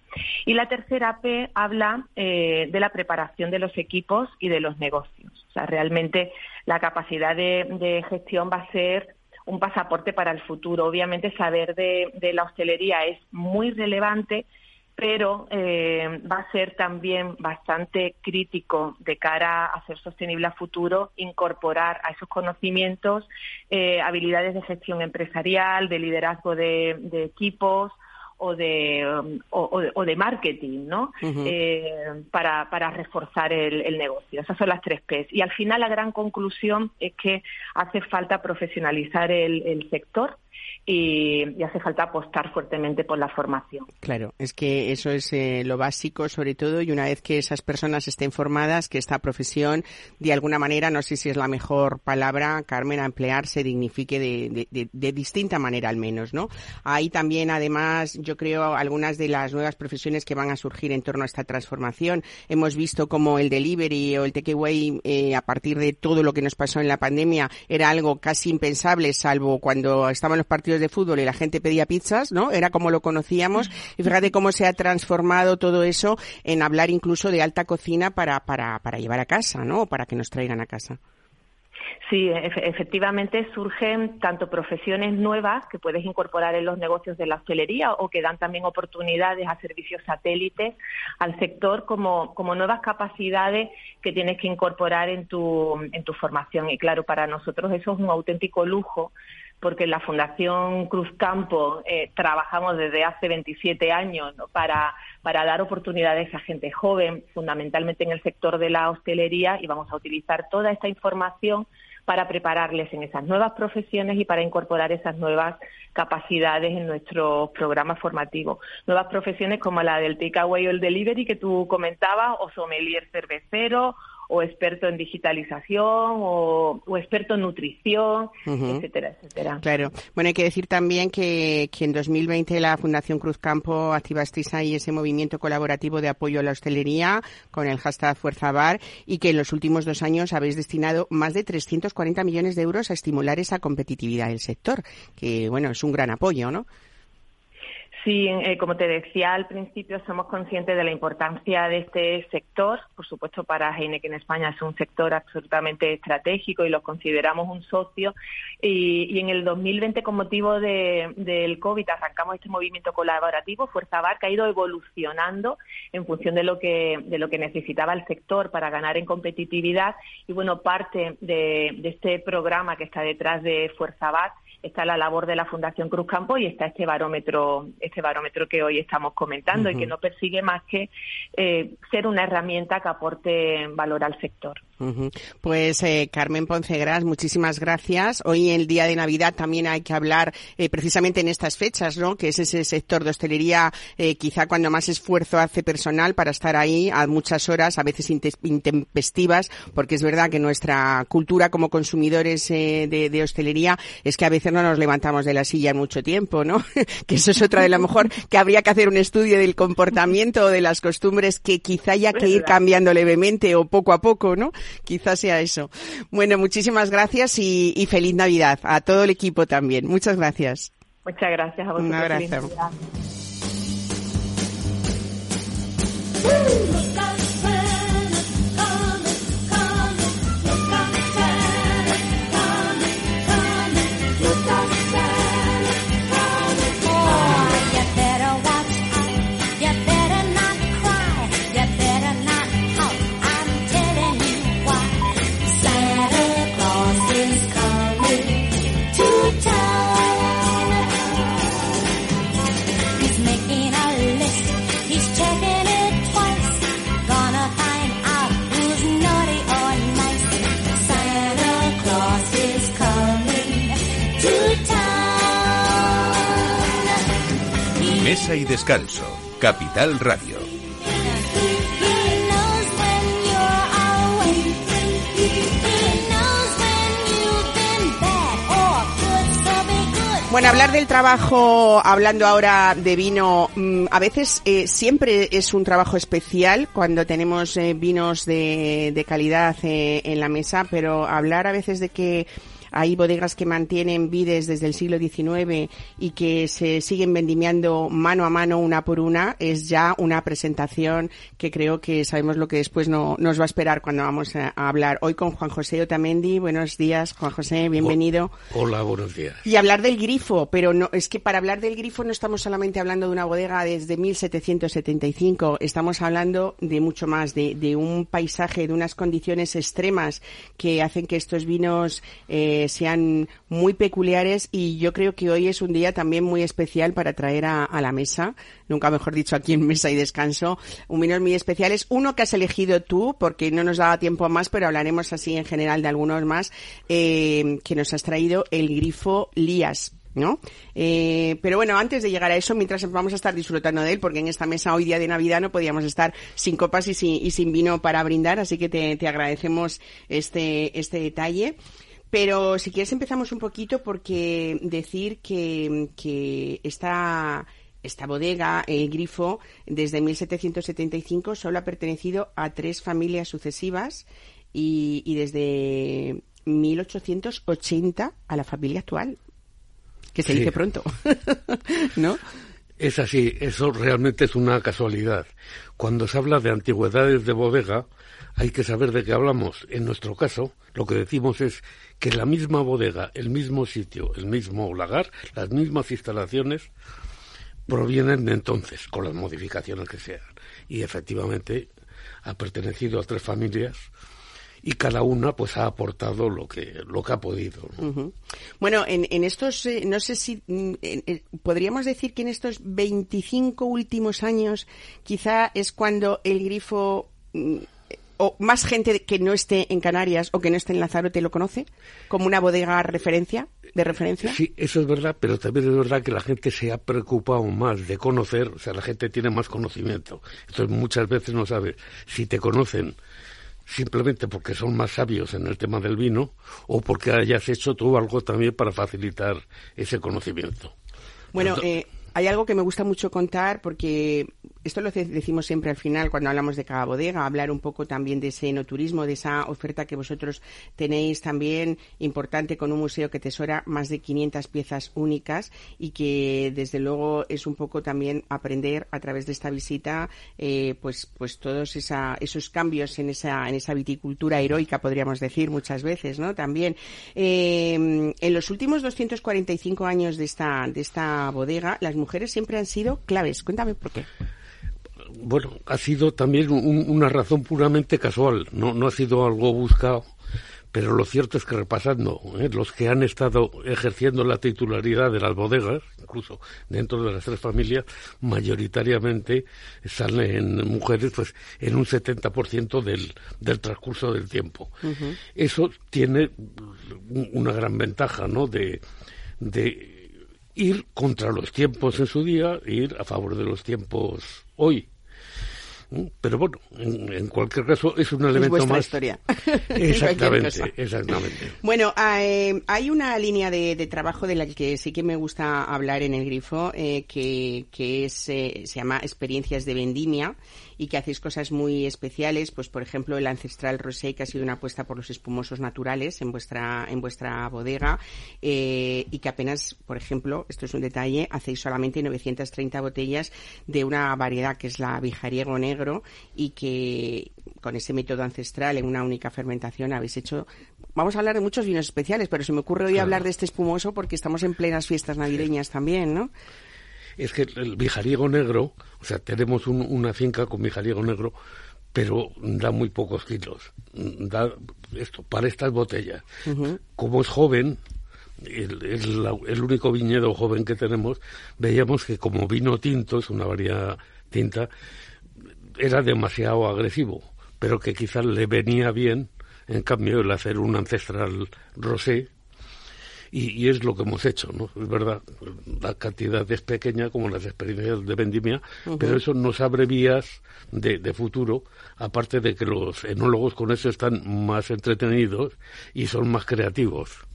[SPEAKER 6] Y la tercera P habla eh, de la preparación de los equipos y de los negocios. O sea, realmente la capacidad de, gestión va a ser un pasaporte para el futuro. Obviamente saber de la hostelería es muy relevante, pero eh, va a ser también bastante crítico de cara a ser sostenible a futuro incorporar a esos conocimientos eh, habilidades de gestión empresarial, de liderazgo de, de equipos o de, um, o, o de, o de marketing, ¿no? Eh, para, para reforzar el, el negocio. Esas son las tres P's. Y al final la gran conclusión es que hace falta profesionalizar el, el sector y, y hace falta apostar fuertemente por la formación.
[SPEAKER 1] Claro, es que eso es eh, lo básico sobre todo y una vez que esas personas estén formadas, que esta profesión de alguna manera, no sé si es la mejor palabra, Carmen, a emplear se dignifique de, de- de- de distinta manera al menos, ¿no? Hay también además, yo creo, algunas de las nuevas profesiones que van a surgir en torno a esta transformación. Hemos visto como el delivery o el takeaway eh, a partir de todo lo que nos pasó en la pandemia era algo casi impensable, salvo cuando estaban los partidos de fútbol y la gente pedía pizzas, ¿no? Era como lo conocíamos. Y fíjate cómo se ha transformado todo eso en hablar incluso de alta cocina para, para, para llevar a casa, ¿no? O para que nos traigan a casa.
[SPEAKER 6] Sí, efe- efectivamente surgen tanto profesiones nuevas que puedes incorporar en los negocios de la hostelería o que dan también oportunidades a servicios satélites al sector como, como nuevas capacidades que tienes que incorporar en tu, en tu formación. Y claro, para nosotros eso es un auténtico lujo porque en la Fundación Cruz Campo eh, trabajamos desde hace 27 años para, para dar oportunidades a gente joven, fundamentalmente en el sector de la hostelería, y vamos a utilizar toda esta información para prepararles en esas nuevas profesiones y para incorporar esas nuevas capacidades en nuestros programas formativos. Nuevas profesiones como la del takeaway o el delivery que tú comentabas, o sommelier cervecero, o experto en digitalización, o, o experto en nutrición, etcétera, etcétera.
[SPEAKER 1] Claro. Bueno, hay que decir también que, que en 2020 la Fundación Cruz Campo activasteis ahí ese movimiento colaborativo de apoyo a la hostelería con el hashtag Fuerza Bar y que en los últimos dos años habéis destinado más de 340 millones de euros a estimular esa competitividad del sector, que bueno, es un gran apoyo, ¿no?
[SPEAKER 6] Sí, eh, como te decía al principio, somos conscientes de la importancia de este sector. Por supuesto, para Heineken España es un sector absolutamente estratégico y lo consideramos un socio. Y, y en el 2020, con motivo de- del COVID, arrancamos este movimiento colaborativo, Fuerza Bar, que ha ido evolucionando en función de lo que, de lo que necesitaba el sector para ganar en competitividad. Y bueno, parte de, este programa que está detrás de Fuerza Bar está la labor de la Fundación Cruz Campo y está este barómetro, este barómetro que hoy estamos comentando y que no persigue más que eh, ser una herramienta que aporte valor al sector.
[SPEAKER 1] Pues eh, Carmen Poncegras, muchísimas gracias. Hoy el día de Navidad también hay que hablar eh, precisamente en estas fechas, ¿no? Que es ese sector de hostelería eh, quizá cuando más esfuerzo hace personal para estar ahí a muchas horas, a veces inte- intempestivas, porque es verdad que nuestra cultura como consumidores eh, de, de hostelería es que a veces no nos levantamos de la silla en mucho tiempo, ¿no? [laughs] que eso es otra de lo mejor que habría que hacer un estudio del comportamiento o de las costumbres que quizá haya que ir cambiando levemente o poco a poco, ¿no? [laughs] Quizás sea eso. Bueno, muchísimas gracias y, y feliz Navidad a todo el equipo también. Muchas gracias.
[SPEAKER 6] Muchas gracias a vosotros.
[SPEAKER 1] Un
[SPEAKER 6] Feliz
[SPEAKER 1] abrazo.
[SPEAKER 6] Navidad.
[SPEAKER 3] Mesa y descanso. Capital Radio.
[SPEAKER 1] Bueno, hablar del trabajo, hablando ahora de vino, mm, a veces eh, siempre es un trabajo especial cuando tenemos eh, vinos de, de calidad eh, en la mesa, pero hablar a veces de que hay bodegas que mantienen vides desde el siglo XIX y que se siguen vendimiando mano a mano una por una es ya una presentación que creo que sabemos lo que después no, nos va a esperar cuando vamos a, a hablar. Hoy con Juan José Otamendi. Buenos días, Juan José, bienvenido.
[SPEAKER 7] Hola, buenos días.
[SPEAKER 1] Y hablar del grifo, pero no es que para hablar del grifo no estamos solamente hablando de una bodega desde 1775, estamos hablando de mucho más, de, de un paisaje, de unas condiciones extremas que hacen que estos vinos eh, sean muy peculiares y yo creo que hoy es un día también muy especial para traer a, la mesa, nunca mejor dicho aquí en Mesa y Descanso, un vinos muy especiales. Uno que has elegido tú, porque no nos daba tiempo más, pero hablaremos así en general de algunos más, eh, que nos has traído el grifo Lías. ¿no? Eh, pero bueno, antes de llegar a eso, mientras vamos a estar disfrutando de él, porque en esta mesa hoy día de Navidad no podíamos estar sin copas y sin, y sin vino para brindar, así que te, te agradecemos este, este detalle. Pero si quieres empezamos un poquito porque decir que, que esta, esta bodega, el Grifo, desde 1775 solo ha pertenecido a tres familias sucesivas y, y desde 1880 a la familia actual que se
[SPEAKER 7] Sí.
[SPEAKER 1] dice pronto, [laughs] ¿no?
[SPEAKER 7] Es así, eso realmente es una casualidad. Cuando se habla de antigüedades de bodega, hay que saber de qué hablamos. En nuestro caso, lo que decimos es que la misma bodega, el mismo sitio, el mismo lagar, las mismas instalaciones, provienen de entonces, con las modificaciones que sean. Y efectivamente ha pertenecido a tres familias y cada una pues ha aportado lo que, lo que ha podido.
[SPEAKER 1] Bueno, en, en estos, eh, no sé si en- podríamos decir que en estos 25 últimos años quizá es cuando el grifo mm, o más gente que no esté en Canarias o que no esté en Lanzarote lo conoce como una bodega referencia de referencia.
[SPEAKER 7] Sí, eso es verdad, pero también es verdad que la gente se ha preocupado más de conocer, o sea, la gente tiene más conocimiento. Entonces muchas veces no sabes si te conocen simplemente porque son más sabios en el tema del vino o porque hayas hecho tú algo también para facilitar ese conocimiento.
[SPEAKER 1] Bueno, eh, hay algo que me gusta mucho contar porque esto lo decimos siempre al final cuando hablamos de cada bodega, hablar un poco también de ese enoturismo, de esa oferta que vosotros tenéis también importante con un museo que tesora más de 500 piezas únicas y que desde luego es un poco también aprender a través de esta visita eh, pues pues todos esa, esos cambios en esa en esa viticultura heroica podríamos decir muchas veces, ¿no? También eh, en los últimos 245 años de esta de esta bodega las mujeres siempre han sido claves. Cuéntame por qué.
[SPEAKER 7] Bueno, ha sido también un- una razón puramente casual, no, no ha sido algo buscado, pero lo cierto es que repasando, ¿eh? los que han estado ejerciendo la titularidad de las bodegas, incluso dentro de las tres familias, mayoritariamente salen mujeres pues en un 70% del, del transcurso del tiempo. Eso tiene un- una gran ventaja, ¿no? De, de ir contra los tiempos en su día, ir a favor de los tiempos hoy. ¿Mm? Pero bueno, en, en cualquier caso es un
[SPEAKER 1] Es
[SPEAKER 7] elemento
[SPEAKER 1] vuestra
[SPEAKER 7] más.
[SPEAKER 1] historia. [laughs]
[SPEAKER 7] Exactamente, exactamente. [laughs]
[SPEAKER 1] Bueno, eh, hay una línea de, de trabajo de la que sí que me gusta hablar en el grifo, eh, que, que es, eh, se llama Experiencias de Vendimia y que hacéis cosas muy especiales, pues por ejemplo el ancestral rosé que ha sido una apuesta por los espumosos naturales en vuestra en vuestra bodega eh, y que apenas, por ejemplo, esto es un detalle, hacéis solamente 930 botellas de una variedad que es la bijariego negro y que con ese método ancestral en una única fermentación habéis hecho Vamos a hablar de muchos vinos especiales, pero se me ocurre hoy hablar de este espumoso porque estamos en plenas fiestas navideñas también, ¿no?
[SPEAKER 7] Es que el bijariego negro, o sea, tenemos un- una finca con bijariego negro, pero da muy pocos kilos. Da esto para estas botellas. Como es joven, el, el- el único viñedo joven que tenemos, veíamos que como vino tinto, es una variedad tinta, era demasiado agresivo, pero que quizás le venía bien, en cambio, el hacer un ancestral rosé, y, y es lo que hemos hecho, ¿no? Es verdad, la cantidad es pequeña como las experiencias de vendimia, pero eso nos abre vías de, de futuro, aparte de que los enólogos con eso están más entretenidos y son más creativos.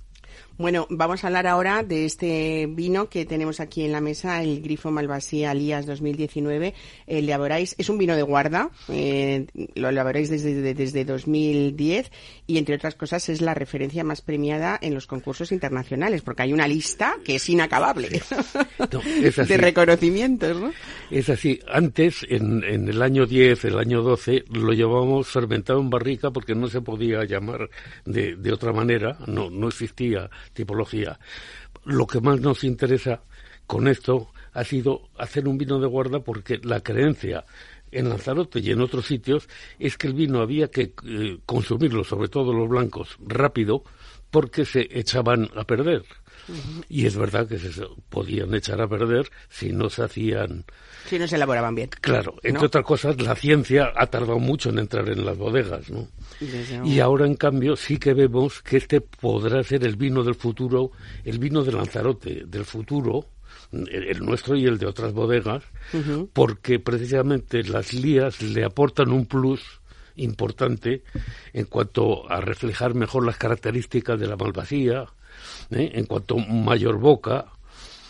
[SPEAKER 1] Bueno, vamos a hablar ahora de este vino que tenemos aquí en la mesa, el Grifo Malvasía Alías 2019. Elaboráis, es un vino de guarda, eh, lo elaboráis desde, de- desde 2010 y, entre otras cosas, es la referencia más premiada en los concursos internacionales, porque hay una lista que es inacabable
[SPEAKER 7] No, es [laughs] así.
[SPEAKER 1] de reconocimientos, ¿no?
[SPEAKER 7] Es así, antes, en, en el año 10, el año 12, lo llevábamos fermentado en barrica porque no se podía llamar de, de otra manera, no, no existía tipología. Lo que más nos interesa con esto ha sido hacer un vino de guarda porque la creencia en Lanzarote y en otros sitios es que el vino había que eh, consumirlo, sobre todo los blancos, rápido porque se echaban a perder. Y es verdad que se podían echar a perder si no se hacían
[SPEAKER 1] Si no se elaboraban bien.
[SPEAKER 7] Claro, entre
[SPEAKER 1] ¿No?
[SPEAKER 7] otras cosas, la ciencia ha tardado mucho en entrar en las bodegas, ¿no?
[SPEAKER 1] Desde
[SPEAKER 7] Y ahora, en cambio, sí que vemos que este podrá ser el vino del futuro, el vino de Lanzarote del futuro, el, nuestro y el de otras bodegas, porque precisamente las lías le aportan un plus importante en cuanto a reflejar mejor las características de la malvasía, ¿eh? en cuanto a mayor boca,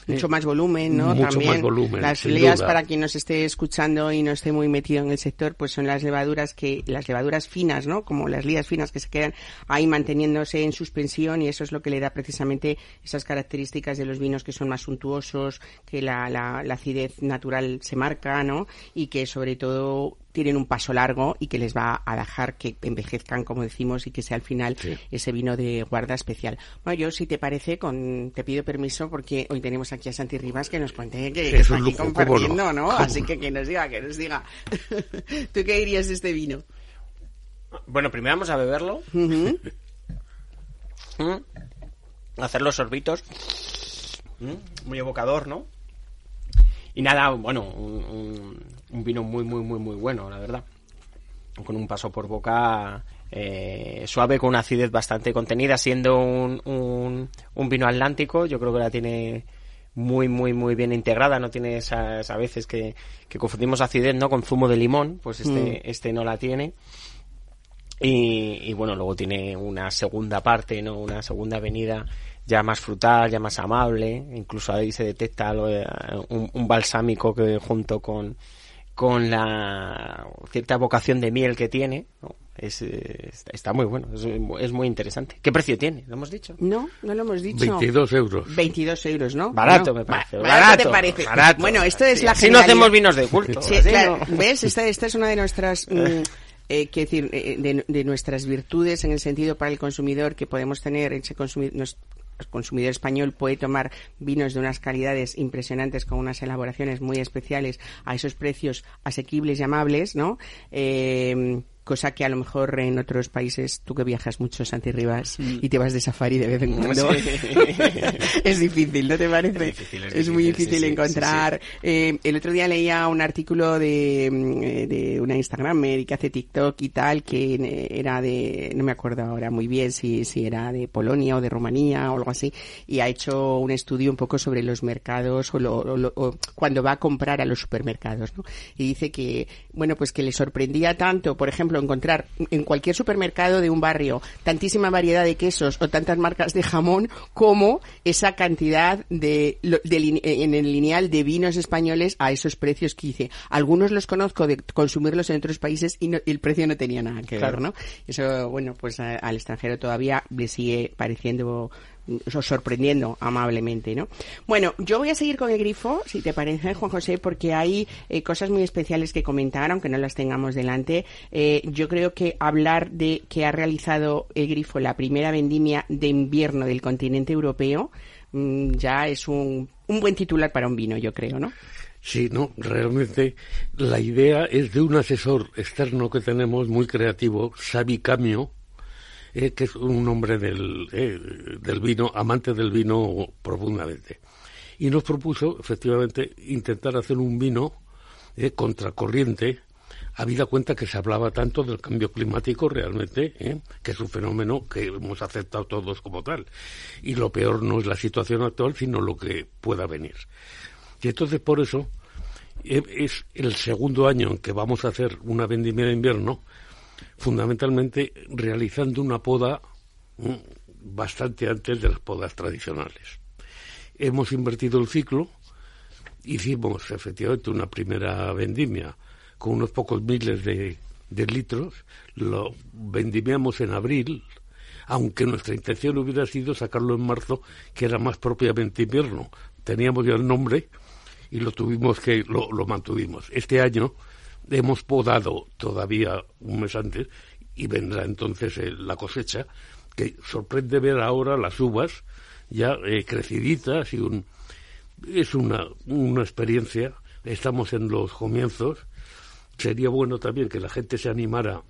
[SPEAKER 1] mucho más volumen, ¿no?
[SPEAKER 7] Mucho
[SPEAKER 1] También
[SPEAKER 7] más volumen,
[SPEAKER 1] las
[SPEAKER 7] duda.
[SPEAKER 1] para quien nos esté escuchando y no esté muy metido en el sector, pues son las levaduras que las levaduras finas, ¿no? Como las lías finas que se quedan ahí manteniéndose en suspensión y eso es lo que le da precisamente esas características de los vinos que son más suntuosos, que la, la, la acidez natural se marca, ¿no? Y que sobre todo tienen un paso largo y que les va a dejar que envejezcan, como decimos, y que sea al final
[SPEAKER 7] Sí.
[SPEAKER 1] ese vino de guarda especial. Bueno, yo si te parece, con, te pido permiso porque hoy tenemos aquí a Santi Rivas que nos cuente que, que
[SPEAKER 7] Es
[SPEAKER 1] está
[SPEAKER 7] un
[SPEAKER 1] aquí
[SPEAKER 7] lujo,
[SPEAKER 1] compartiendo,
[SPEAKER 7] no,
[SPEAKER 1] ¿no? Así que que nos diga, que nos diga. [laughs] ¿Tú qué dirías de este vino?
[SPEAKER 4] Bueno, primero vamos a beberlo. [laughs] Mm. Hacer los sorbitos. Mm, Muy evocador, ¿no? Y nada, bueno, un, un- un vino muy, muy, muy, muy bueno, la verdad. Con un paso por boca eh, suave, con una acidez bastante contenida, siendo un, un, un vino atlántico, yo creo que la tiene muy, muy, muy bien integrada, no tiene esas a veces que, que confundimos acidez, ¿no? Con zumo de limón, pues este, este no la tiene. Y, y bueno, luego tiene una segunda parte, ¿no? Una segunda venida ya más frutal, ya más amable. Incluso ahí se detecta lo de, eh, un, un balsámico que junto con, con la cierta vocación de miel que tiene, ¿no? es, eh, está, está muy bueno, es, es muy interesante. ¿Qué precio tiene? ¿Lo hemos dicho?
[SPEAKER 1] No, no lo hemos dicho.
[SPEAKER 7] 22 euros.
[SPEAKER 1] 22 euros, ¿no?
[SPEAKER 4] Barato,
[SPEAKER 1] Bueno,
[SPEAKER 4] me parece.
[SPEAKER 1] ba-
[SPEAKER 4] Barato,
[SPEAKER 1] te parece?
[SPEAKER 4] barato.
[SPEAKER 1] Bueno, esto es
[SPEAKER 4] Sí,
[SPEAKER 1] la
[SPEAKER 4] así no hacemos vinos de culto.
[SPEAKER 1] Sí,
[SPEAKER 4] así
[SPEAKER 1] claro,
[SPEAKER 4] no.
[SPEAKER 1] ¿ves? Esta, esta es una de nuestras, mm, eh, quiero decir, eh, de, de nuestras virtudes en el sentido para el consumidor que podemos tener, ese consumidor, el consumidor español puede tomar vinos de unas calidades impresionantes con unas elaboraciones muy especiales a esos precios asequibles y amables, ¿no? Eh, cosa que a lo mejor en otros países, tú que viajas mucho, Santi Rivas,
[SPEAKER 4] Mm.
[SPEAKER 1] y te vas de safari de vez en cuando, [laughs] es difícil, ¿no te parece?
[SPEAKER 4] Es difícil, es
[SPEAKER 1] Es muy
[SPEAKER 4] difícil, sí,
[SPEAKER 1] encontrar. eh, el otro día leía un artículo de, mm, eh, de una Instagramer que hace TikTok y tal, que eh, era de, no me acuerdo ahora muy bien si, si era de Polonia o de Rumanía o algo así, y ha hecho un estudio un poco sobre los mercados o, lo- o lo- o cuando va a comprar a los supermercados, ¿no? Y dice que, bueno, pues que le sorprendía tanto, por ejemplo, encontrar en cualquier supermercado de un barrio tantísima variedad de quesos o tantas marcas de jamón como esa cantidad de, de lin- en el lineal de vinos españoles a esos precios que dice. Algunos los conozco de consumirlos en otros países y, no- y el precio no tenía nada que
[SPEAKER 4] Claro.
[SPEAKER 1] ver, ¿no? Eso, bueno, pues a- al extranjero todavía le sigue pareciendo sorprendiendo amablemente, ¿no? Bueno, yo voy a seguir con el grifo, si te parece, Juan José, porque hay eh, cosas muy especiales que comentar, aunque no las tengamos delante. Eh, yo creo que hablar de que ha realizado el grifo la primera vendimia de invierno del continente europeo mm, ya es un, un buen titular para un vino, yo creo, ¿no?
[SPEAKER 7] Sí, no, realmente la idea es de un asesor externo que tenemos muy creativo, Xavi Camio, eh, que es un hombre del, eh, del vino, amante del vino profundamente. Y nos propuso, efectivamente, intentar hacer un vino eh, contracorriente, habida cuenta que se hablaba tanto del cambio climático realmente, eh, que es un fenómeno que hemos aceptado todos como tal. Y lo peor no es la situación actual, sino lo que pueda venir. Y entonces por eso eh, es el segundo año en que vamos a hacer una vendimia de invierno, fundamentalmente realizando una poda mm, bastante antes de las podas tradicionales. Hemos invertido el ciclo, hicimos efectivamente una primera vendimia con unos pocos miles de, litros, lo vendimiamos en abril, aunque nuestra intención hubiera sido sacarlo en marzo, que era más propiamente invierno. Teníamos ya el nombre y lo tuvimos que, lo mantuvimos. Este año hemos podado todavía un mes antes y vendrá entonces eh, la cosecha, que sorprende ver ahora las uvas ya eh, creciditas y un, es una, una experiencia. Estamos en los comienzos. Sería bueno también que la gente se animara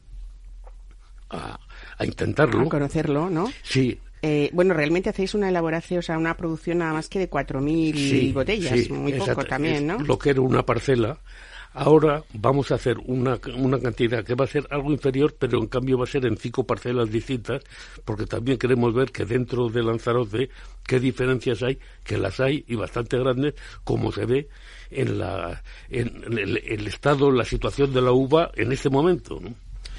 [SPEAKER 7] a, a intentarlo.
[SPEAKER 1] A conocerlo, ¿no?
[SPEAKER 7] Sí,
[SPEAKER 1] Eh, bueno, realmente hacéis una elaboración, o sea, una producción nada más que de 4.000
[SPEAKER 7] sí,
[SPEAKER 1] botellas,
[SPEAKER 7] sí,
[SPEAKER 1] muy poco también, ¿no?
[SPEAKER 7] Lo que era una parcela. Ahora vamos a hacer una, una cantidad que va a ser algo inferior, pero en cambio va a ser en cinco parcelas distintas, porque también queremos ver que dentro de Lanzarote qué diferencias hay, que las hay y bastante grandes, como se ve en, la, en el, el estado, la situación de la uva en este momento. ¿no?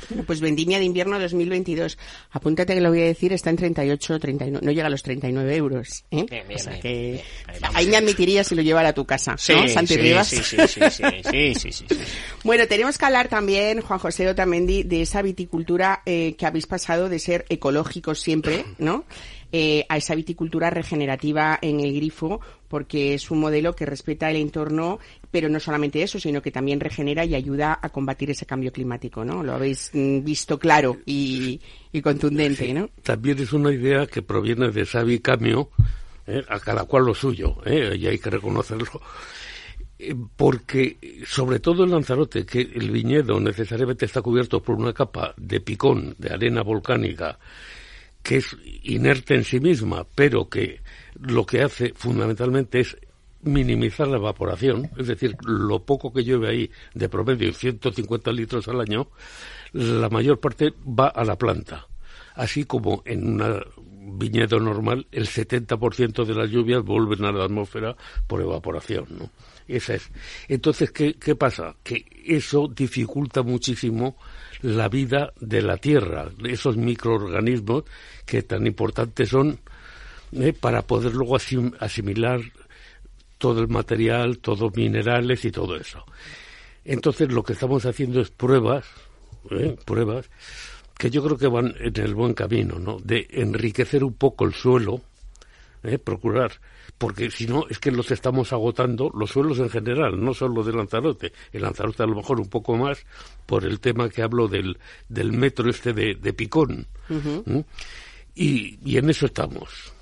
[SPEAKER 1] Bueno, pues vendimia de invierno 2022. Apúntate que lo voy a decir, está en 38, 39, no llega a los 39 euros. ¿eh?
[SPEAKER 4] Bien, bien,
[SPEAKER 1] o sea
[SPEAKER 4] bien,
[SPEAKER 1] que
[SPEAKER 4] bien. Ahí
[SPEAKER 1] me admitiría si lo llevara a tu casa,
[SPEAKER 4] Sí,
[SPEAKER 1] ¿no, Santi
[SPEAKER 4] sí,
[SPEAKER 1] Rivas?
[SPEAKER 4] sí, sí, sí, sí, sí, sí, sí, sí. [laughs]
[SPEAKER 1] Bueno, tenemos que hablar también, Juan José Otamendi, de esa viticultura eh, que habéis pasado de ser ecológicos siempre, ¿no? Eh, a esa viticultura regenerativa en el grifo, porque es un modelo que respeta el entorno, pero no solamente eso, sino que también regenera y ayuda a combatir ese cambio climático, ¿no? Lo habéis mm, visto claro y, y contundente, ¿no?
[SPEAKER 7] También es una idea que proviene de Xavi Camio, ¿eh? a cada cual lo suyo, ¿eh? y hay que reconocerlo. Eh, Porque, sobre todo en Lanzarote, que el viñedo necesariamente está cubierto por una capa de picón, de arena volcánica, que es inerte en sí misma, pero que lo que hace fundamentalmente es minimizar la evaporación, es decir, lo poco que llueve ahí, de promedio 150 litros al año, la mayor parte va a la planta. Así como en un viñedo normal, el 70% de las lluvias vuelven a la atmósfera por evaporación, ¿no? Esa es. Entonces, ¿qué, ¿qué pasa? Que eso dificulta muchísimo la vida de la tierra, esos microorganismos que tan importantes son ¿eh? para poder luego asim- asimilar todo el material, todos minerales y todo eso. Entonces lo que estamos haciendo es pruebas, ¿eh? pruebas que yo creo que van en el buen camino, ¿no? De enriquecer un poco el suelo, ¿eh? procurar, porque si no es que los estamos agotando, los suelos en general, no solo de Lanzarote, el Lanzarote a lo mejor un poco más por el tema que hablo del, del metro este de, de picón. ¿eh? y, y en eso estamos.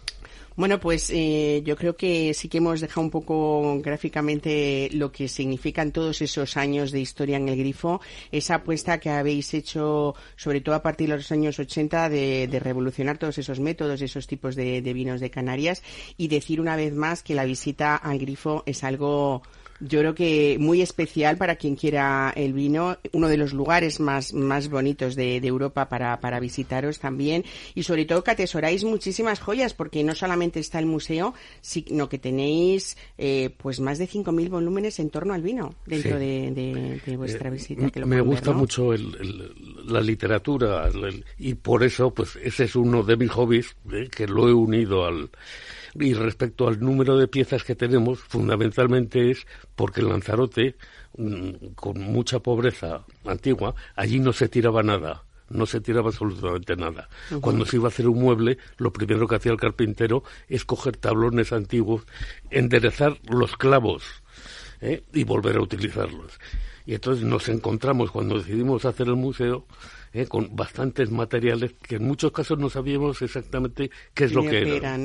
[SPEAKER 1] Bueno, pues eh, yo creo que sí que hemos dejado un poco gráficamente lo que significan todos esos años de historia en el grifo, esa apuesta que habéis hecho, sobre todo a partir de los años 80, de, de revolucionar todos esos métodos, esos tipos de, de vinos de Canarias y decir una vez más que la visita al grifo es algo yo creo que muy especial para quien quiera el vino, uno de los lugares más, más bonitos de, de Europa para, para visitaros también y sobre todo que atesoráis muchísimas joyas porque no solamente está el museo, sino que tenéis eh, pues más de 5.000 volúmenes en torno al vino dentro
[SPEAKER 7] Sí.
[SPEAKER 1] de, de- de vuestra
[SPEAKER 7] Eh,
[SPEAKER 1] visita. que lo
[SPEAKER 7] me
[SPEAKER 1] ver,
[SPEAKER 7] gusta
[SPEAKER 1] ¿no?
[SPEAKER 7] mucho el- el- la literatura el- y por eso pues ese es uno de mis hobbies eh, que lo he unido al y respecto al número de piezas que tenemos fundamentalmente es porque en Lanzarote mm, con mucha pobreza antigua allí no se tiraba nada no se tiraba absolutamente nada. Cuando se iba a hacer un mueble, lo primero que hacía el carpintero es coger tablones antiguos, enderezar los clavos, ¿eh? y volver a utilizarlos. Y entonces nos encontramos cuando decidimos hacer el museo ¿eh? con bastantes materiales que en muchos casos no sabíamos exactamente qué es lo que era.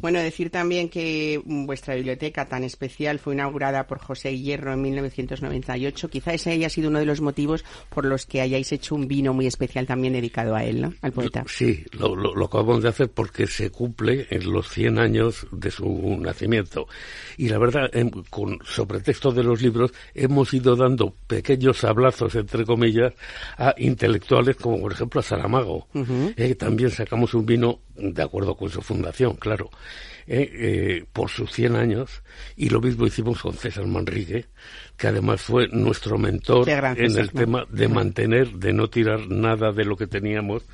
[SPEAKER 1] Bueno, decir también que mm, vuestra biblioteca tan especial fue inaugurada por José Hierro en 1998. Quizá ese haya sido uno de los motivos por los que hayáis hecho un vino muy especial también dedicado a él, ¿no? Al poeta.
[SPEAKER 7] Sí, lo, lo- lo acabamos de hacer porque se cumple en los 100 años de su nacimiento. Y la verdad, em, con, sobre texto de los libros, hemos ido dando pequeños sablazos, entre comillas, a intelectuales como, por ejemplo, a Saramago. Eh, también sacamos un vino, de acuerdo con su fundación, claro, eh, eh, por sus 100 años. Y lo mismo hicimos con César Manrique, que además fue nuestro mentor en el tema de mantener, de no tirar nada de lo que teníamos,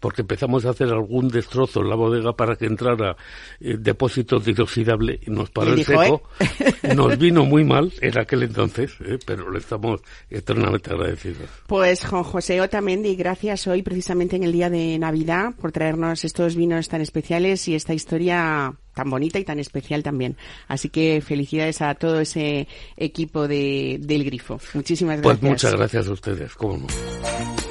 [SPEAKER 7] porque empezamos a hacer algún destrozo en la bodega para que entrara eh, depósitos de inoxidable y nos paró
[SPEAKER 1] Y
[SPEAKER 7] el
[SPEAKER 1] dijo,
[SPEAKER 7] seco. Nos [laughs] vino muy mal en aquel entonces, eh, pero le estamos eternamente agradecidos.
[SPEAKER 1] Pues Juan José Otamendi, gracias hoy precisamente en el día de Navidad por traernos estos vinos tan especiales y esta historia tan bonita y tan especial también. Así que felicidades a todo ese equipo de, del Grifo. Muchísimas gracias.
[SPEAKER 7] Pues muchas gracias a ustedes, cómo no.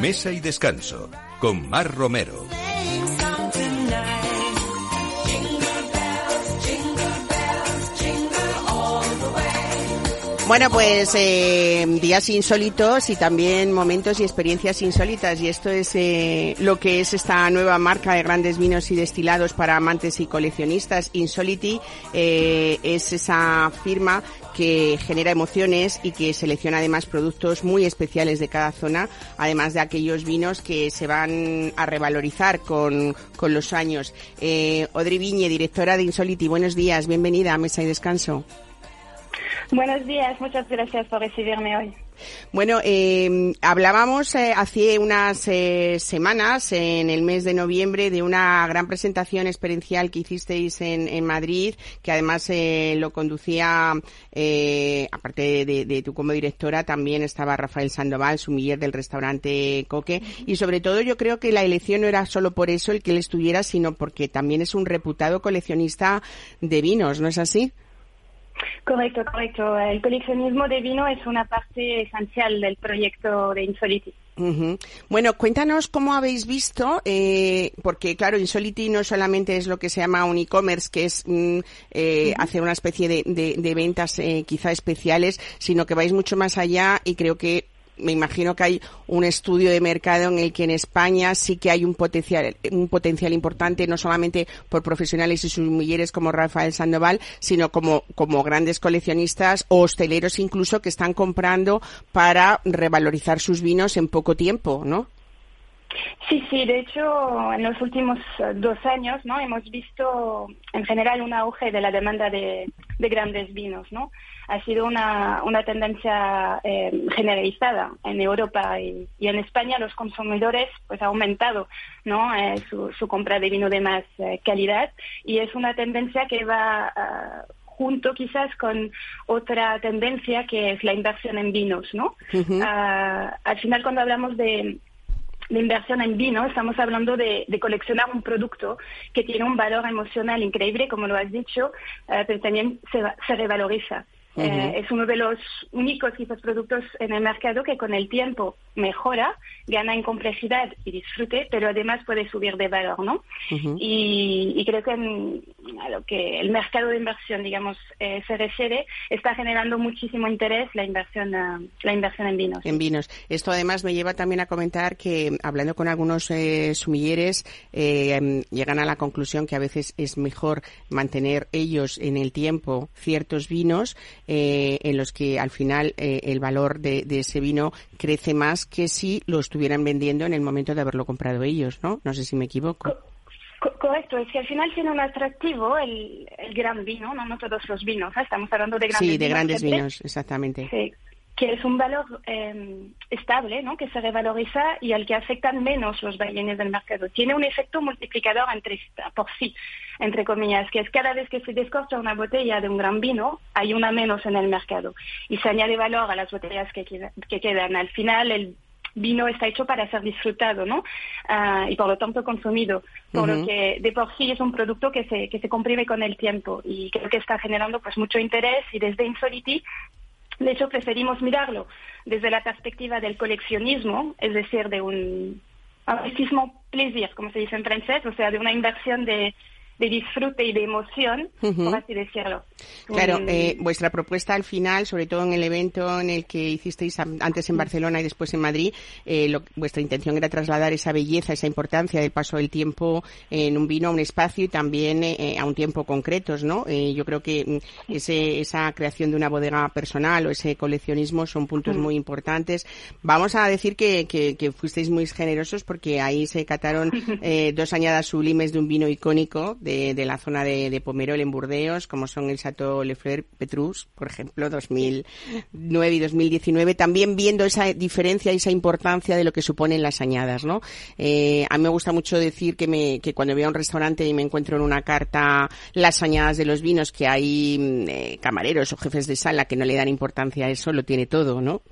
[SPEAKER 3] Mesa y descanso con Mar Romero.
[SPEAKER 1] Bueno, pues eh, días insólitos y también momentos y experiencias insólitas. Y esto es eh, lo que es esta nueva marca de grandes vinos y destilados para amantes y coleccionistas. Insolity eh, es esa firma que genera emociones y que selecciona además productos muy especiales de cada zona, además de aquellos vinos que se van a revalorizar con, con los años. Eh, Odri Viñe, directora de Insolity, buenos días, bienvenida a Mesa y Descanso.
[SPEAKER 8] Buenos días, muchas gracias por recibirme hoy.
[SPEAKER 1] Bueno, eh, hablábamos hace unas eh, semanas, en el mes de noviembre, de una gran presentación experiencial que hicisteis en, Madrid, que además eh, lo conducía, eh, aparte de, de tú como directora, también estaba Rafael Sandoval, sumiller del restaurante Coque, y sobre todo yo creo que la elección no era solo por eso el que él estuviera, sino porque también es un reputado coleccionista de vinos, ¿no es así?
[SPEAKER 8] Correcto, correcto. El coleccionismo de vino es una parte esencial del proyecto de Insoliti.
[SPEAKER 1] Bueno, cuéntanos cómo habéis visto, eh, porque claro, Insolity no solamente es lo que se llama un e-commerce, que es mm, eh, hacer una especie de, de- de ventas eh, quizá especiales, sino que vais mucho más allá y creo que me imagino que hay un estudio de mercado en el que en España sí que hay un potencial, un potencial importante, no solamente por profesionales y sumilleres como Rafael Sandoval, sino como, como grandes coleccionistas o hosteleros incluso que están comprando para revalorizar sus vinos en poco tiempo, ¿no?
[SPEAKER 8] Sí, sí, de hecho, en los últimos eh, dos años, ¿no? Hemos visto en general un auge de la demanda de, de grandes vinos, ¿no? Ha sido una, una tendencia eh, generalizada en Europa y, y en España los consumidores pues ha aumentado, ¿no? Eh, su, su compra de vino de más eh, calidad y es una tendencia que va ah, junto quizás con otra tendencia que es la inversión en vinos, ¿no? Ah, al final cuando hablamos de de inversión en vino, estamos hablando de, de coleccionar un producto que tiene un valor emocional increíble, como lo has dicho, eh, pero también se, se revaloriza. Eh, es uno de los únicos quizás productos en el mercado que con el tiempo mejora, gana en complejidad y disfrute, pero además puede subir de valor, ¿no? Y, y creo que en- a lo que el mercado de inversión, digamos, eh, se refiere, está generando muchísimo interés la inversión, ah, la inversión en vinos.
[SPEAKER 1] En vinos. Esto además me lleva también a comentar que hablando con algunos eh, sumilleres eh, em, llegan a la conclusión que a veces es mejor mantener ellos en el tiempo ciertos vinos eh, en los que al final eh, el valor de, de ese vino crece más que si lo estuvieran vendiendo en el momento de haberlo comprado ellos, ¿no? No sé si me equivoco.
[SPEAKER 8] Co- correcto, es que al final tiene un atractivo el, el gran vino, no, no todos los vinos, ¿eh? estamos hablando de grandes
[SPEAKER 1] Sí, de
[SPEAKER 8] vinos
[SPEAKER 1] grandes vinos, exactamente.
[SPEAKER 8] Sí, que es un valor eh, estable, ¿no? que se revaloriza y al que afectan menos los vaivenes del mercado. Tiene un efecto multiplicador entre, por sí, entre comillas, que es cada vez que se descorcha una botella de un gran vino, hay una menos en el mercado. Y se añade valor a las botellas que, queda- que quedan. Al final, el vino está hecho para ser disfrutado, ¿no? Ah, y por lo tanto consumido. Por lo que de por sí es un producto que se, que se comprime con el tiempo y creo que está generando pues mucho interés y desde Insoliti de hecho, preferimos mirarlo desde la perspectiva del coleccionismo, es decir, de un investissement plaisir, como se dice en francés, o sea, de una inversión de, de disfrute y de emoción,
[SPEAKER 1] Ujú.
[SPEAKER 8] por así decirlo.
[SPEAKER 1] Claro, eh, vuestra propuesta al final, sobre todo en el evento en el que hicisteis antes en Barcelona y después en Madrid, eh, lo- vuestra intención era trasladar esa belleza, esa importancia del paso del tiempo en un vino a un espacio y también eh, a un tiempo concretos, ¿no? Yo creo que mm, ese, esa creación de una bodega personal o ese coleccionismo son puntos muy importantes. Vamos a decir que, que, que fuisteis muy generosos porque ahí se cataron [laughs] eh, dos añadas sublimes de un vino icónico de, de la zona de, de Pomerol en Burdeos, como son el Chateau Lefleur Petrus, por ejemplo, 2009 y 2019, también viendo esa diferencia y esa importancia de lo que suponen las añadas, ¿no? Eh, a mí me gusta mucho decir que, me, que cuando voy a un restaurante y me encuentro en una carta las añadas de los vinos, que hay mm, eh, camareros o jefes de sala que no le dan importancia a eso, lo tiene todo, ¿no?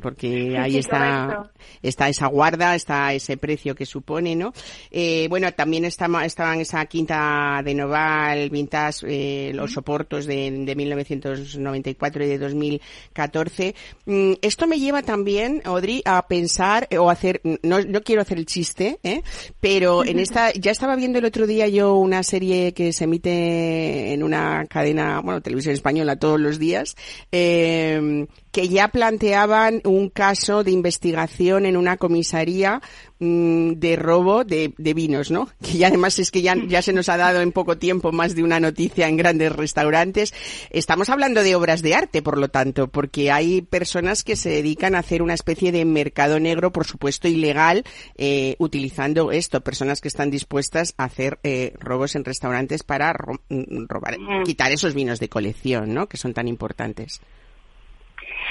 [SPEAKER 1] Porque [laughs] ahí está está esa guarda, está ese precio que supone, ¿no? Eh, bueno, también está, estaban esa quinta de Noval, Vintage, eh, los soportos de, de 1994 y de 2014. Mm, esto me lleva también, Audrey, a pensar eh, o hacer, no, no quiero hacer el chiste, ¿eh? pero en [laughs] esta, ya estaba viendo el otro día yo una serie que se emite en una cadena, bueno, televisión española todos los días, eh, que ya planteaban un caso de investigación en una comisaría mmm, de robo de, de, vinos, ¿no? [laughs] Que ya además es que ya, ya se nos ha dado en poco tiempo más de una noticia en grandes restaurantes. Estamos hablando de obras de arte, por lo tanto, porque hay personas que se dedican a hacer una especie de mercado negro, por supuesto ilegal, eh, utilizando esto, personas que están dispuestas a hacer eh, robos en restaurantes para ro robar, quitar esos vinos de colección, ¿no? Que son tan importantes.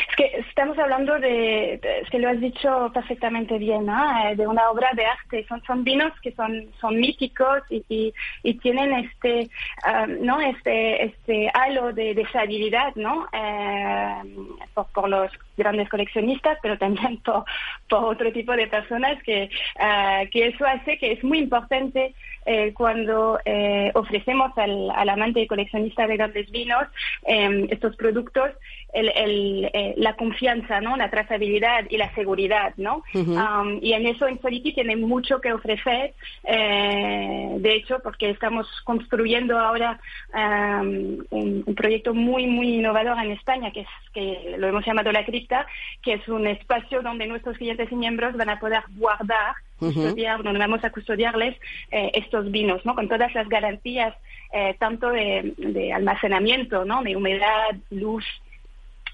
[SPEAKER 8] Es que estamos hablando de, de, es que lo has dicho perfectamente bien, ¿no? de una obra de arte. Son, son vinos que son, son míticos y, y, tienen este, um, ¿no? Este, este halo de, de fiabilidad, ¿no? Eh, por, por, los grandes coleccionistas, pero también por, por otro tipo de personas que, uh, que eso hace que es muy importante eh, cuando eh, ofrecemos al, al amante y coleccionista de grandes vinos eh, estos productos, el- el, eh, la confianza, ¿no? La trazabilidad y la seguridad, ¿no? Um, y en eso Insoliti tiene mucho que ofrecer, eh, de hecho, porque estamos construyendo ahora um, un, un proyecto muy, muy innovador en España, que es que lo hemos llamado la cripta, que es un espacio donde nuestros clientes y miembros van a poder guardar, Custodiar, donde vamos a custodiarles eh, estos vinos, ¿no? Con todas las garantías, eh, tanto de, de almacenamiento, ¿no? De humedad, luz,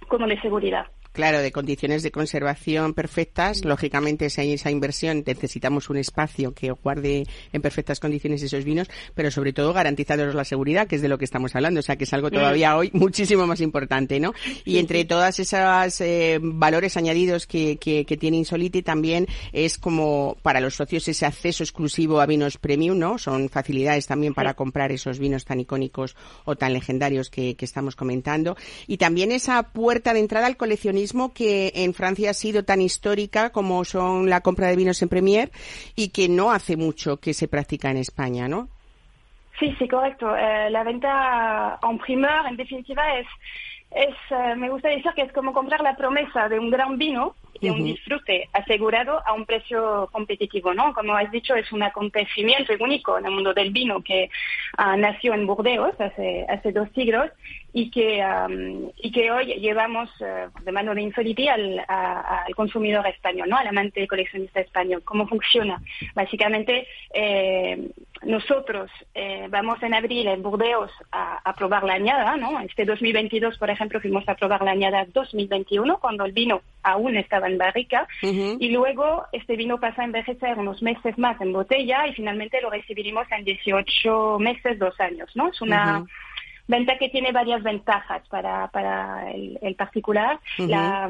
[SPEAKER 8] como de seguridad.
[SPEAKER 1] Claro, de condiciones de conservación perfectas. Lógicamente, si hay esa inversión, necesitamos un espacio que guarde en perfectas condiciones esos vinos, pero sobre todo garantizándonos la seguridad, que es de lo que estamos hablando. O sea, que es algo todavía hoy muchísimo más importante, ¿no? Y entre todas esas eh, valores añadidos que, que, que tiene Insoliti, también es como para los socios ese acceso exclusivo a vinos premium, ¿no? Son facilidades también para comprar esos vinos tan icónicos o tan legendarios que, que estamos comentando. Y también esa puerta de entrada al coleccionismo que en Francia ha sido tan histórica como son la compra de vinos en Premier y que no hace mucho que se practica en España, ¿no?
[SPEAKER 8] Sí, sí, correcto. Eh, la venta en primeur, en definitiva, es, es eh, me gusta decir que es como comprar la promesa de un gran vino y un disfrute asegurado a un precio competitivo, ¿no? Como has dicho, es un acontecimiento único en el mundo del vino que ah, nació en Burdeos hace, hace dos siglos y que, am, y que hoy llevamos eh, de mano de Insoliti al, a- al consumidor español, ¿no? Al amante coleccionista español. ¿Cómo funciona? Básicamente, eh, nosotros eh, vamos en abril en Burdeos a, a probar la añada, ¿no? Este 2022, por ejemplo, fuimos a probar la añada 2021, cuando el vino aún estaba en barrica, y luego este vino pasa a envejecer unos meses más en botella y finalmente lo recibiremos en 18 meses, dos años, ¿no? Es una. Venta que tiene varias ventajas para, para el, el particular. La,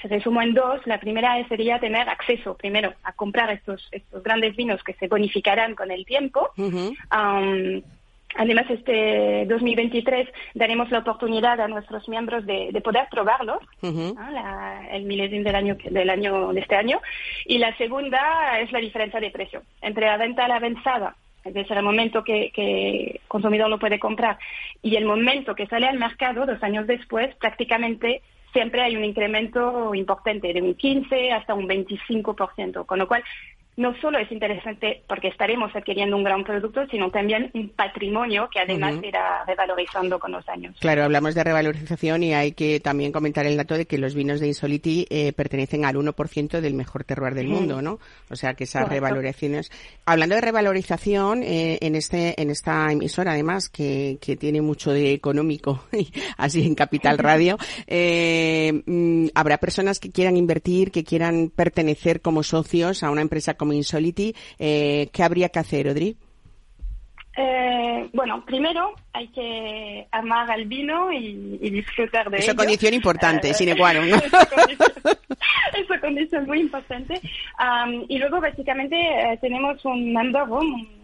[SPEAKER 8] se resumo en dos. La primera sería tener acceso, primero, a comprar estos, estos grandes vinos que se bonificarán con el tiempo. Además, este 2023 daremos la oportunidad a nuestros miembros de, de poder probarlos, ¿no? La- el milésimo del año, del año de este año. Y la segunda es la diferencia de precio entre la venta a la avanzada es decir, el momento que, que el consumidor lo puede comprar. Y el momento que sale al mercado, dos años después, prácticamente siempre hay un incremento importante, de un 15 hasta un 25%, con lo cual no solo es interesante porque estaremos adquiriendo un gran producto, sino también un patrimonio que además
[SPEAKER 1] Ujú.
[SPEAKER 8] irá revalorizando con los años.
[SPEAKER 1] Claro, hablamos de revalorización y hay que también comentar el dato de que los vinos de Insoliti eh, pertenecen al 1% del mejor terroir del mundo, ¿no? O sea que esas
[SPEAKER 8] Correcto.
[SPEAKER 1] revalorizaciones. Hablando de revalorización, eh, en este en esta emisora además que, que tiene mucho de económico, [laughs] así en Capital [laughs] Radio, eh, mm, habrá personas que quieran invertir, que quieran pertenecer como socios a una empresa como Insoliti. Eh, ¿Qué habría que hacer, Odri?
[SPEAKER 8] Eh, bueno, primero hay que amar al vino y, y disfrutar de
[SPEAKER 1] Esa
[SPEAKER 8] ello.
[SPEAKER 1] condición importante,
[SPEAKER 8] Eh,
[SPEAKER 1] non, ¿no? [laughs]
[SPEAKER 8] esa condición- esa condición muy importante. Am, y luego, básicamente, eh, tenemos un member room, un-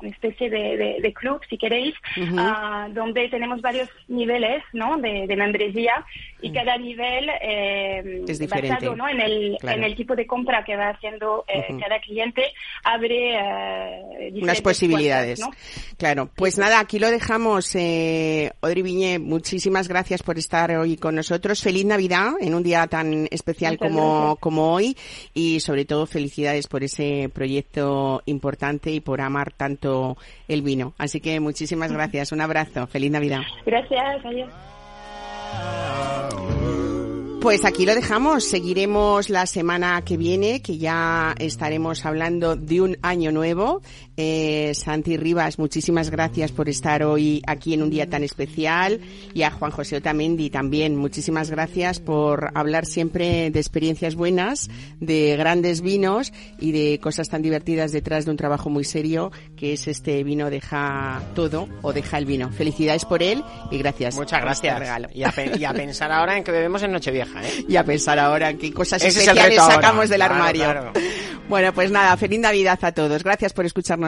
[SPEAKER 8] una especie de, de- de club, si queréis, ah, donde tenemos varios niveles ¿no? de, de membresía y cada nivel eh,
[SPEAKER 1] Es diferente.
[SPEAKER 8] basado ¿no? en, el,
[SPEAKER 1] Claro.
[SPEAKER 8] en el tipo de compra que va haciendo eh, cada cliente, abre eh,
[SPEAKER 1] unas posibilidades.
[SPEAKER 8] puertas, ¿no?
[SPEAKER 1] Claro, pues nada, aquí lo dejamos. Eh, Odri Viñé, muchísimas gracias por estar hoy con nosotros. Feliz Navidad en un día tan especial
[SPEAKER 8] Muchas
[SPEAKER 1] como,
[SPEAKER 8] gracias.
[SPEAKER 1] como hoy y sobre todo felicidades por ese proyecto importante y por amar tanto el vino. Así que muchísimas gracias. Un abrazo. Feliz Navidad.
[SPEAKER 8] Gracias, adiós.
[SPEAKER 1] Pues aquí lo dejamos. Seguiremos la semana que viene, que ya estaremos hablando de un año nuevo. Eh, Santi Rivas, muchísimas gracias por estar hoy aquí en un día tan especial. Y a Juan José Otamendi también, muchísimas gracias por hablar siempre de experiencias buenas, de grandes vinos y de cosas tan divertidas detrás de un trabajo muy serio, que es este vino deja todo o deja el vino. Felicidades por él y gracias.
[SPEAKER 4] Muchas
[SPEAKER 1] este
[SPEAKER 4] gracias.
[SPEAKER 1] regalo.
[SPEAKER 4] Y a, pe- y a pensar ahora en que bebemos en Nochevieja, ¿eh? [laughs]
[SPEAKER 1] Y a pensar ahora qué cosas
[SPEAKER 4] Ese es
[SPEAKER 1] especiales
[SPEAKER 4] ahora.
[SPEAKER 1] sacamos del
[SPEAKER 4] Claro,
[SPEAKER 1] armario.
[SPEAKER 4] claro.
[SPEAKER 1] Bueno, pues nada, feliz Navidad a todos. Gracias por escucharnos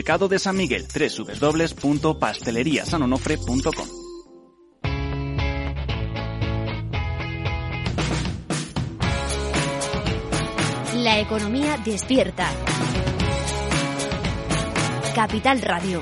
[SPEAKER 9] mercado de San Miguel, www.pasteleriasanonofre.com.
[SPEAKER 10] La economía despierta. Capital Radio.